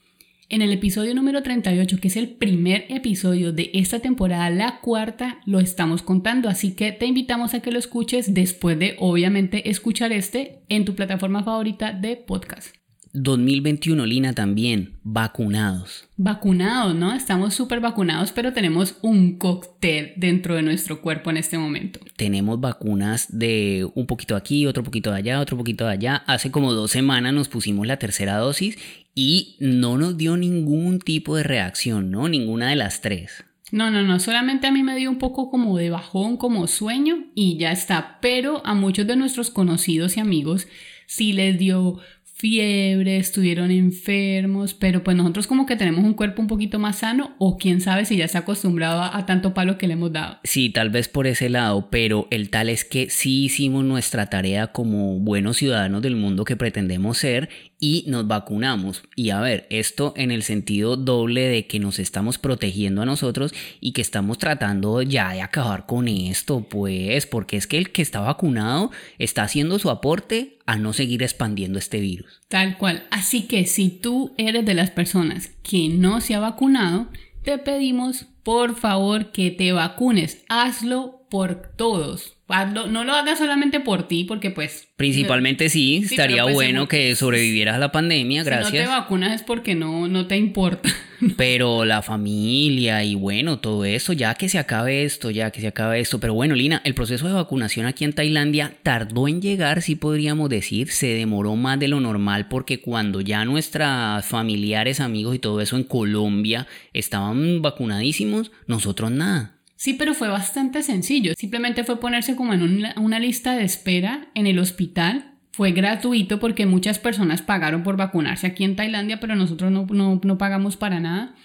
en el episodio número 38, que es el primer episodio de esta temporada, la cuarta, lo estamos contando, así que te invitamos a que lo escuches después de obviamente escuchar este en tu plataforma favorita de podcast. 2021, Lina, también, vacunados. Vacunados, ¿no? Estamos súper vacunados, pero tenemos un cóctel dentro de nuestro cuerpo en este momento. Tenemos vacunas de un poquito aquí, otro poquito de allá, otro poquito de allá. Hace como dos semanas nos pusimos la tercera dosis y no nos dio ningún tipo de reacción, ¿no? Ninguna de las tres. No, no, no, solamente a mí me dio un poco como de bajón, como sueño y ya está, pero a muchos de nuestros conocidos y amigos sí les dio fiebre, estuvieron enfermos, pero pues nosotros como que tenemos un cuerpo un poquito más sano o quién sabe si ya se ha acostumbrado a, tanto palo que le hemos dado. Sí, tal vez por ese lado, pero el tal es que sí hicimos nuestra tarea como buenos ciudadanos del mundo que pretendemos ser y nos vacunamos. Y a ver, esto en el sentido doble de que nos estamos protegiendo a nosotros y que estamos tratando ya de acabar con esto, pues, porque es que el que está vacunado está haciendo su aporte a no seguir expandiendo este virus. Tal cual. Así que si tú eres de las personas que no se ha vacunado, te pedimos por favor que te vacunes. Hazlo por todos. Hazlo- no lo hagas solamente por ti, porque pues... Principalmente sí, Sí, estaría pues, bueno que sobrevivieras a la pandemia, Si no te gracias. vacunas es porque no, no te importa. <laughs> Pero la familia y bueno, todo eso, ya que se acabe esto, ya que se acabe esto. Pero bueno, Lina, el proceso de vacunación aquí en Tailandia tardó en llegar, sí podríamos decir, se demoró más de lo normal porque cuando ya nuestros familiares, amigos y todo eso en Colombia estaban vacunadísimos, nosotros nada. Sí, pero fue bastante sencillo. Simplemente fue ponerse como en una, lista de espera en el hospital. Fue gratuito porque muchas personas pagaron por vacunarse aquí en Tailandia, pero nosotros no, no, no pagamos para nada.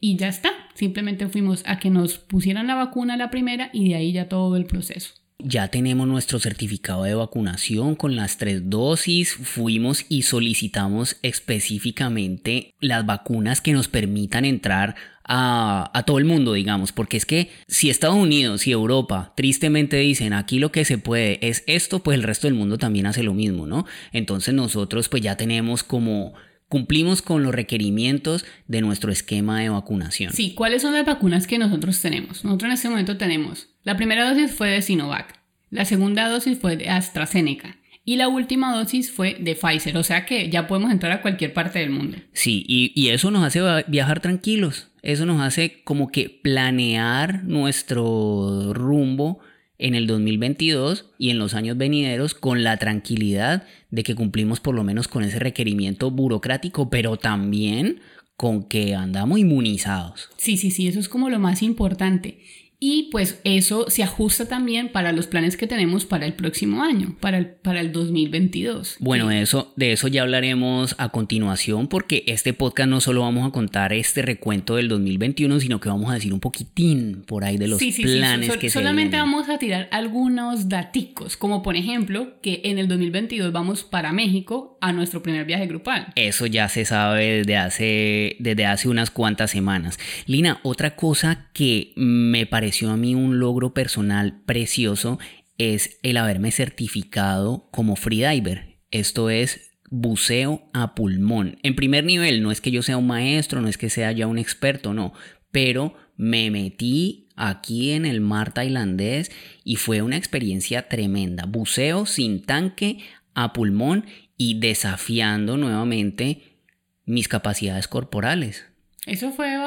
Y ya está. Simplemente fuimos a que nos pusieran la vacuna la primera y de ahí ya todo el proceso. Ya tenemos nuestro certificado de vacunación con las tres dosis. Fuimos y solicitamos específicamente las vacunas que nos permitan entrar a, a todo el mundo, digamos. Porque es que si Estados Unidos y Europa tristemente dicen aquí lo que se puede es esto, pues el resto del mundo también hace lo mismo, ¿no? Entonces nosotros pues ya tenemos como... Cumplimos con los requerimientos de nuestro esquema de vacunación. Sí, ¿cuáles son las vacunas que nosotros tenemos? Nosotros en este momento tenemos, la primera dosis fue de Sinovac, la segunda dosis fue de AstraZeneca y la última dosis fue de Pfizer, o sea que ya podemos entrar a cualquier parte del mundo. Sí, y, y eso nos hace viajar tranquilos. Eso nos hace como que planear nuestro rumbo en el 2022 y en los años venideros con la tranquilidad de que cumplimos por lo menos con ese requerimiento burocrático, pero también con que andamos inmunizados. Sí, sí, sí, eso es como lo más importante. Y pues eso se ajusta también para los planes que tenemos para el próximo año, para el, para el 2022. Bueno, de eso, de eso ya hablaremos a continuación porque este podcast no solo vamos a contar este recuento del 2021, sino que vamos a decir un poquitín por ahí de los Sí, sí, sí, planes so- que se solamente vienen. vamos a tirar algunos daticos, como por ejemplo que en el 2022 vamos para México a nuestro primer viaje grupal. Eso ya se sabe desde hace, desde hace unas cuantas semanas. Lina, otra cosa que me a mí un logro personal precioso es el haberme certificado como freediver. Esto es buceo a pulmón. En primer nivel, no es que yo sea un maestro, no es que sea ya un experto, no, pero me metí aquí en el mar tailandés y fue una experiencia tremenda. Buceo sin tanque a pulmón y desafiando nuevamente mis capacidades corporales. Eso fue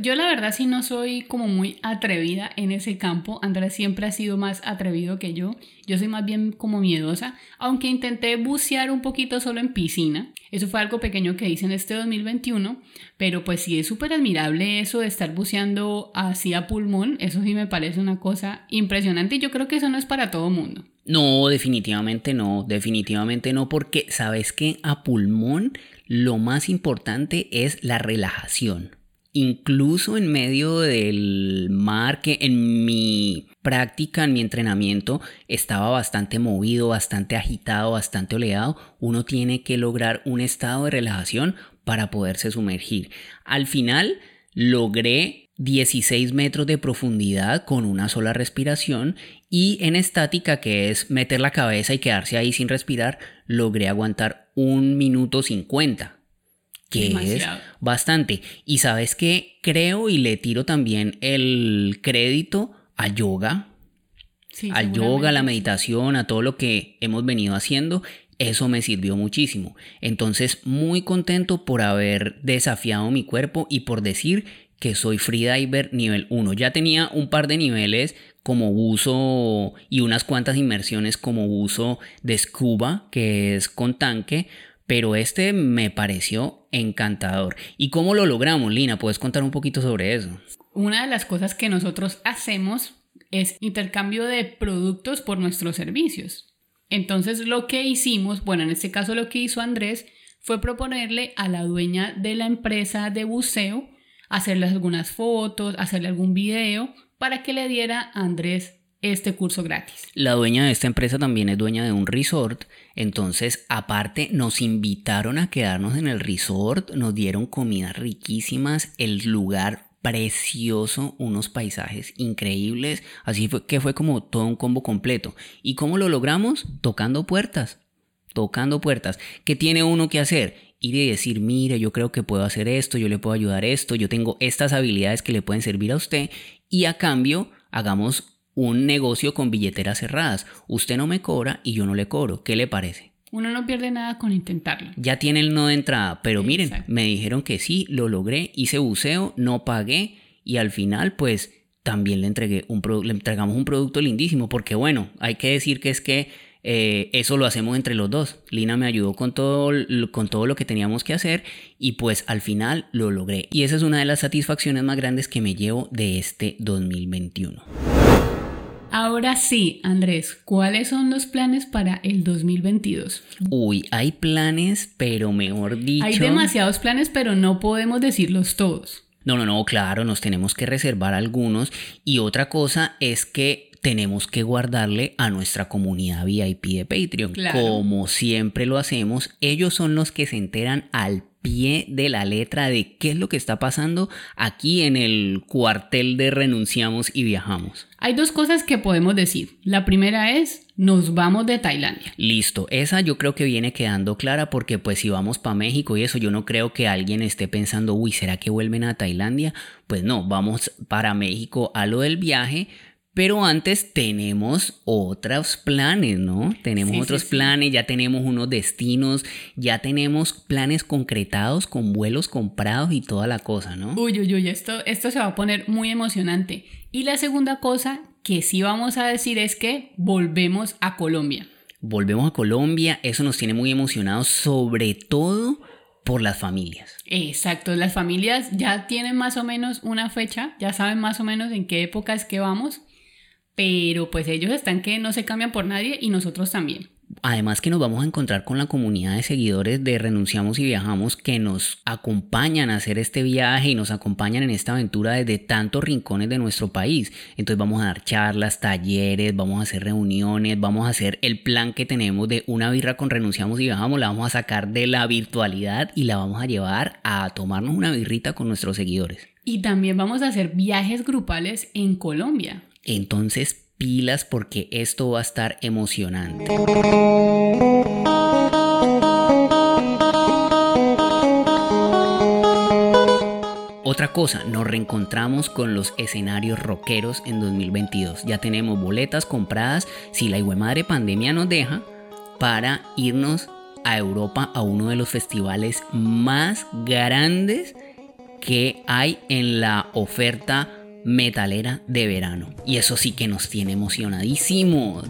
Yo la verdad sí no soy como muy atrevida en ese campo. Andrés siempre ha sido más atrevido que yo. Yo soy más bien como miedosa. Aunque intenté bucear un poquito solo en piscina. Eso fue algo pequeño que hice en este 2021. Pero pues sí es súper admirable eso de estar buceando así a pulmón. Eso sí me parece una cosa impresionante. Y yo creo que eso no es para todo mundo. No, definitivamente no, definitivamente no, porque sabes que a pulmón lo más importante es la relajación. Incluso en medio del mar, que en mi práctica, en mi entrenamiento, estaba bastante movido, bastante agitado, bastante oleado, uno tiene que lograr un estado de relajación para poderse sumergir. Al final logré 16 metros de profundidad con una sola respiración y en estática, que es meter la cabeza y quedarse ahí sin respirar, logré aguantar un minuto 50, que Demasiado. es bastante. Y sabes que creo y le tiro también el crédito a yoga, Sí, al seguramente yoga, a la meditación, a todo lo que hemos venido haciendo, eso me sirvió muchísimo. Entonces, muy contento por haber desafiado mi cuerpo y por decir que soy freediver nivel 1. Ya tenía un par de niveles como buzo y unas cuantas inmersiones como buzo de scuba, que es con tanque, pero este me pareció encantador. ¿Y cómo lo logramos, Lina? ¿Puedes contar un poquito sobre eso? Una de las cosas que nosotros hacemos es intercambio de productos por nuestros servicios. Entonces lo que hicimos, bueno, en este caso lo que hizo Andrés fue proponerle a la dueña de la empresa de buceo hacerle algunas fotos, hacerle algún video para que le diera a Andrés este curso gratis. La dueña de esta empresa también es dueña de un resort, entonces aparte nos invitaron a quedarnos en el resort, nos dieron comidas riquísimas, el lugar precioso, unos paisajes increíbles, así fue que fue como todo un combo completo. ¿Y cómo lo logramos? Tocando puertas, tocando puertas. ¿Qué tiene uno que hacer? Ir y decir, mire, yo creo que puedo hacer esto, yo le puedo ayudar esto, yo tengo estas habilidades que le pueden servir a usted y a cambio hagamos un negocio con billeteras cerradas. Usted no me cobra y yo no le cobro. ¿Qué le parece? Uno no pierde nada con intentarlo. Ya tiene el no de entrada, pero miren, me dijeron que sí, lo logré, hice buceo, no pagué y al final pues también le entregué un le entregamos un producto lindísimo porque bueno, hay que decir que es que eh, eso lo hacemos entre los dos. Lina me ayudó con todo, con todo lo que teníamos que hacer y pues al final lo logré. Y esa es una de las satisfacciones más grandes que me llevo de este 2021. Ahora sí, Andrés, ¿cuáles son los planes para el 2022? Uy, hay planes, pero mejor dicho... Hay demasiados planes, pero no podemos decirlos todos. No, no, no, claro, nos tenemos que reservar algunos. Y otra cosa es que tenemos que guardarle a nuestra comunidad VIP de Patreon. Como siempre lo hacemos, ellos son los que se enteran al pie de la letra de qué es lo que está pasando aquí en el cuartel de renunciamos y viajamos. Hay dos cosas que podemos decir. La primera es, nos vamos de Tailandia. Listo, esa yo creo que viene quedando clara porque pues si vamos para México y eso, yo no creo que alguien esté pensando, uy, ¿será que vuelven a Tailandia? Pues no, vamos para México a lo del viaje pero antes tenemos otros planes, ¿no? Tenemos otros planes, ya tenemos unos destinos, ya tenemos planes concretados con vuelos comprados y toda la cosa, ¿no? Uy, uy, uy, esto, esto se va a poner muy emocionante. Y la segunda cosa que sí vamos a decir es que volvemos a Colombia. Volvemos a Colombia, eso nos tiene muy emocionados, sobre todo por las familias. Exacto, las familias ya tienen más o menos una fecha, ya saben más o menos en qué época es que vamos pero pues ellos están que no se cambian por nadie y nosotros también. Además que nos vamos a encontrar con la comunidad de seguidores de Renunciamos y Viajamos que nos acompañan a hacer este viaje y nos acompañan en esta aventura desde tantos rincones de nuestro país. Entonces vamos a dar charlas, talleres, vamos a hacer reuniones, vamos a hacer el plan que tenemos de una birra con Renunciamos y Viajamos, la vamos a sacar de la virtualidad y la vamos a llevar a tomarnos una birrita con nuestros seguidores. Y también vamos a hacer viajes grupales en Colombia. Entonces pilas porque esto va a estar emocionante. Otra cosa, nos reencontramos con los escenarios rockeros en 2022. Ya tenemos boletas compradas, si la madre pandemia nos deja, para irnos a Europa a uno de los festivales más grandes que hay en la oferta metalera de verano. Y eso sí que nos tiene emocionadísimos.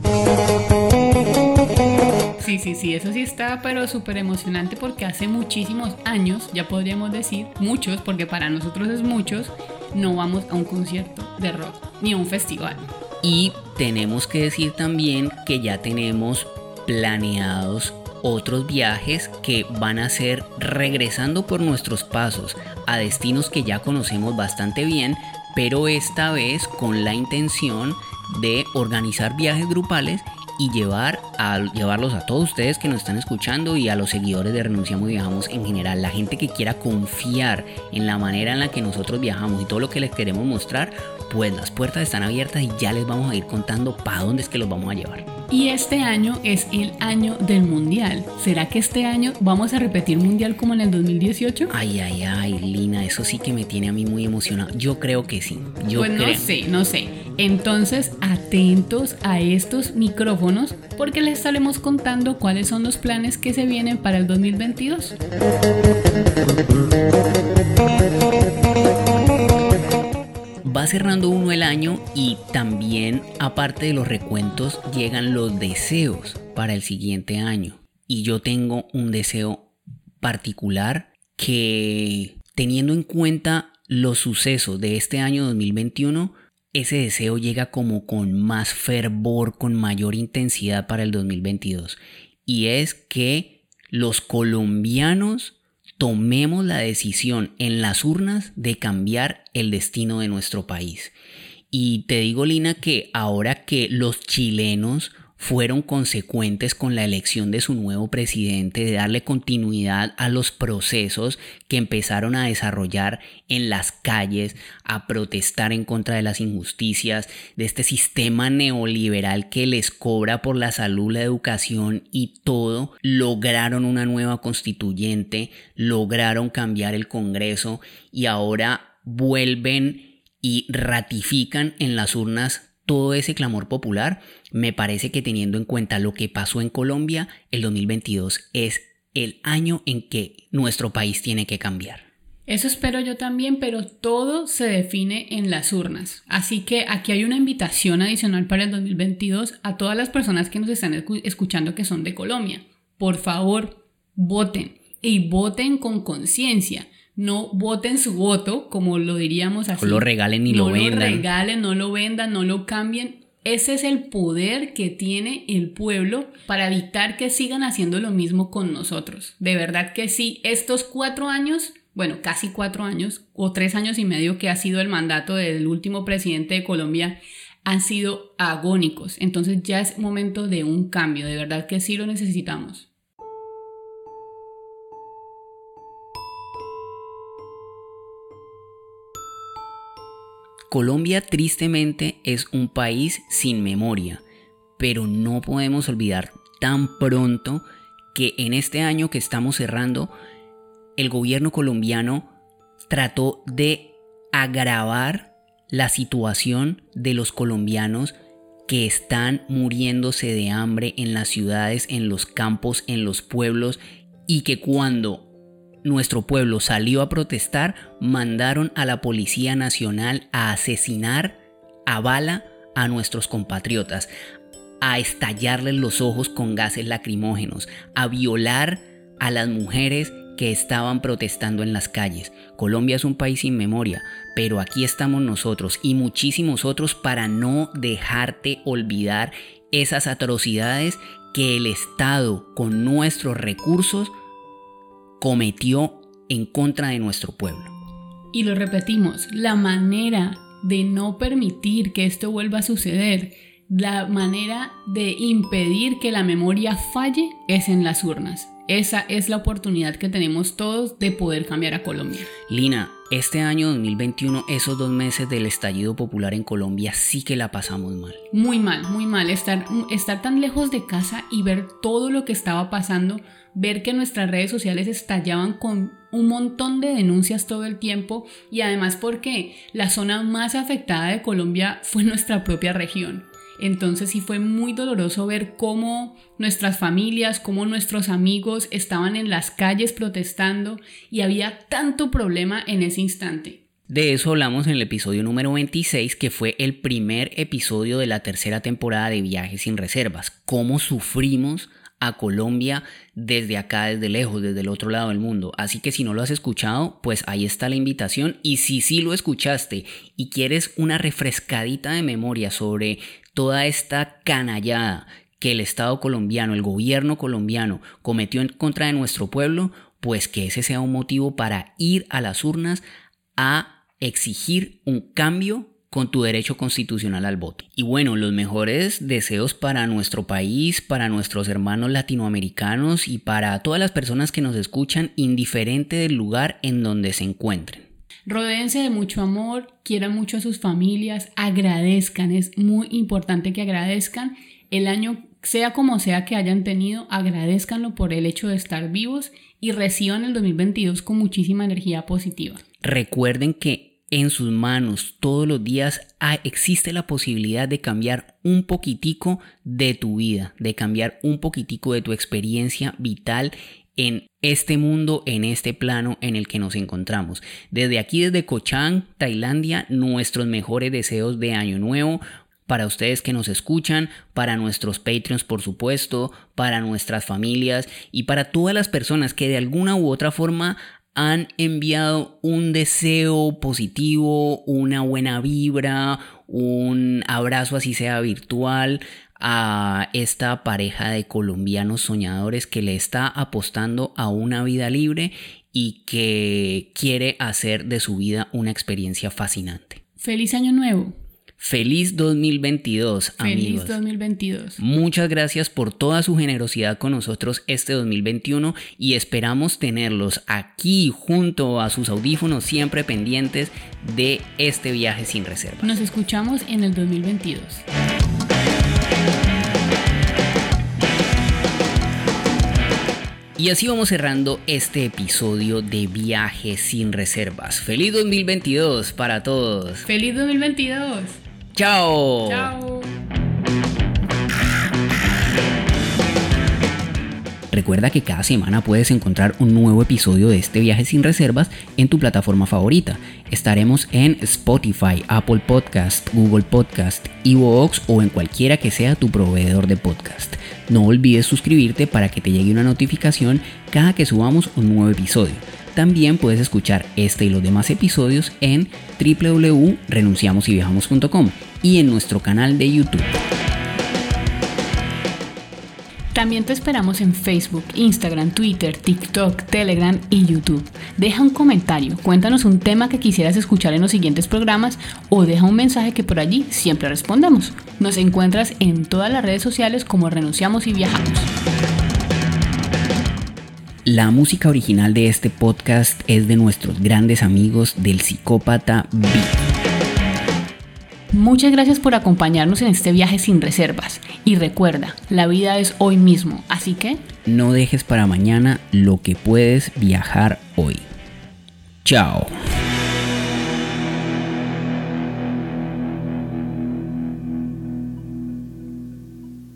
Sí, sí, sí, eso sí está, pero súper emocionante porque hace muchísimos años, ya podríamos decir, muchos, porque para nosotros es muchos, no vamos a un concierto de rock ni a un festival. Y tenemos que decir también que ya tenemos planeados otros viajes que van a ser regresando por nuestros pasos a destinos que ya conocemos bastante bien, pero esta vez con la intención de organizar viajes grupales y llevar a, llevarlos a todos ustedes que nos están escuchando y a los seguidores de Renunciamos y Viajamos en general, la gente que quiera confiar en la manera en la que nosotros viajamos y todo lo que les queremos mostrar, pues las puertas están abiertas y ya les vamos a ir contando para dónde es que los vamos a llevar. Y este año es el año del mundial. ¿Será que este año vamos a repetir mundial como en el 2018? Ay, ay, ay, Lina, eso sí que me tiene a mí muy emocionado. Yo creo que sí. Yo pues no sé, no sé. Entonces, atentos a estos micrófonos porque les estaremos contando cuáles son los planes que se vienen para el 2022. Va cerrando uno el año y también, aparte de los recuentos, llegan los deseos para el siguiente año. Y yo tengo un deseo particular que, teniendo en cuenta los sucesos de este año 2021, ese deseo llega como con más fervor, con mayor intensidad para el 2022. Y es que los colombianos tomemos la decisión en las urnas de cambiar el destino de nuestro país. Y te digo, Lina, que ahora que los chilenos fueron consecuentes con la elección de su nuevo presidente, de darle continuidad a los procesos que empezaron a desarrollar en las calles, a protestar en contra de las injusticias, de este sistema neoliberal que les cobra por la salud, la educación y todo, lograron una nueva constituyente, lograron cambiar el Congreso y ahora vuelven y ratifican en las urnas todo ese clamor popular, me parece que teniendo en cuenta lo que pasó en Colombia, el 2022 es el año en que nuestro país tiene que cambiar. Eso espero yo también, pero todo se define en las urnas. Así que aquí hay una invitación adicional para el 2022 a todas las personas que nos están escuchando que son de Colombia. Por favor, voten y voten con conciencia no voten su voto, como lo diríamos así. No lo regalen ni lo vendan. No lo regalen, no lo vendan, no lo cambien. Ese es el poder que tiene el pueblo para evitar que sigan haciendo lo mismo con nosotros. De verdad que sí, estos cuatro años, bueno, casi cuatro años o tres años y medio que ha sido el mandato del último presidente de Colombia, han sido agónicos. Entonces ya es momento de un cambio, de verdad que sí lo necesitamos. Colombia tristemente es un país sin memoria, pero no podemos olvidar tan pronto que en este año que estamos cerrando, el gobierno colombiano trató de agravar la situación de los colombianos que están muriéndose de hambre en las ciudades, en los campos, en los pueblos y que cuando nuestro pueblo salió a protestar, mandaron a la Policía Nacional a asesinar a bala a nuestros compatriotas, a estallarles los ojos con gases lacrimógenos, a violar a las mujeres que estaban protestando en las calles. Colombia es un país sin memoria, pero aquí estamos nosotros y muchísimos otros para no dejarte olvidar esas atrocidades que el Estado con nuestros recursos cometió en contra de nuestro pueblo. Y lo repetimos, la manera de no permitir que esto vuelva a suceder, la manera de impedir que la memoria falle es en las urnas. Esa es la oportunidad que tenemos todos de poder cambiar a Colombia. Lina, este año 2021, esos dos meses del estallido popular en Colombia sí que la pasamos mal. Muy mal, muy mal. Estar, estar tan lejos de casa y ver todo lo que estaba pasando, ver que nuestras redes sociales estallaban con un montón de denuncias todo el tiempo y además porque la zona más afectada de Colombia fue <laughs> nuestra propia región. Entonces sí fue muy doloroso ver cómo nuestras familias, cómo nuestros amigos estaban en las calles protestando y había tanto problema en ese instante. De eso hablamos en el episodio número 26, que fue el primer episodio de la tercera temporada de Viajes sin Reservas. Cómo sufrimos a Colombia desde acá, desde lejos, desde el otro lado del mundo. Así que si no lo has escuchado, pues ahí está la invitación. Y si sí lo escuchaste y quieres una refrescadita de memoria sobre toda esta canallada que el Estado colombiano, el gobierno colombiano cometió en contra de nuestro pueblo, pues que ese sea un motivo para ir a las urnas a exigir un cambio con tu derecho constitucional al voto. Y bueno, los mejores deseos para nuestro país, para nuestros hermanos latinoamericanos y para todas las personas que nos escuchan, indiferente del lugar en donde se encuentren. Rodéense de mucho amor, quieran mucho a sus familias, agradezcan, es muy importante que agradezcan el año, sea como sea que hayan tenido, agradezcanlo por el hecho de estar vivos y reciban el 2022 con muchísima energía positiva. Recuerden que en sus manos todos los días existe la posibilidad de cambiar un poquitico de tu vida, de cambiar un poquitico de tu experiencia vital en este mundo, en este plano en el que nos encontramos. Desde aquí, desde Koh Tailandia, nuestros mejores deseos de Año Nuevo para ustedes que nos escuchan, para nuestros Patreons por supuesto, para nuestras familias y para todas las personas que de alguna u otra forma han enviado un deseo positivo, una buena vibra, un abrazo así sea virtual a esta pareja de colombianos soñadores que le está apostando a una vida libre y que quiere hacer de su vida una experiencia fascinante. Feliz año nuevo. Feliz 2022, Feliz amigos. 2022. Muchas gracias por toda su generosidad con nosotros este 2021 y esperamos tenerlos aquí junto a sus audífonos siempre pendientes de este viaje sin reserva. Nos escuchamos en el 2022. Y así vamos cerrando este episodio de Viaje sin reservas. Feliz 2022 para todos. Feliz 2022. Chao. Recuerda que cada semana puedes encontrar un nuevo episodio de este viaje sin reservas en tu plataforma favorita. Estaremos en Spotify, Apple Podcast, Google Podcast, Evox o en cualquiera que sea tu proveedor de podcast. No olvides suscribirte para que te llegue una notificación cada que subamos un nuevo episodio. También puedes escuchar este y los demás episodios en www.renunciamosyviajamos.com y en nuestro canal de YouTube. También te esperamos en Facebook, Instagram, Twitter, TikTok, Telegram y YouTube. Deja un comentario, cuéntanos un tema que quisieras escuchar en los siguientes programas o deja un mensaje que por allí siempre respondemos. Nos encuentras en todas las redes sociales como Renunciamos y Viajamos. La música original de este podcast es de nuestros grandes amigos del psicópata Beat. Muchas gracias por acompañarnos en este viaje sin reservas. Y recuerda, la vida es hoy mismo, así que No dejes para mañana lo que puedes viajar hoy. Chao.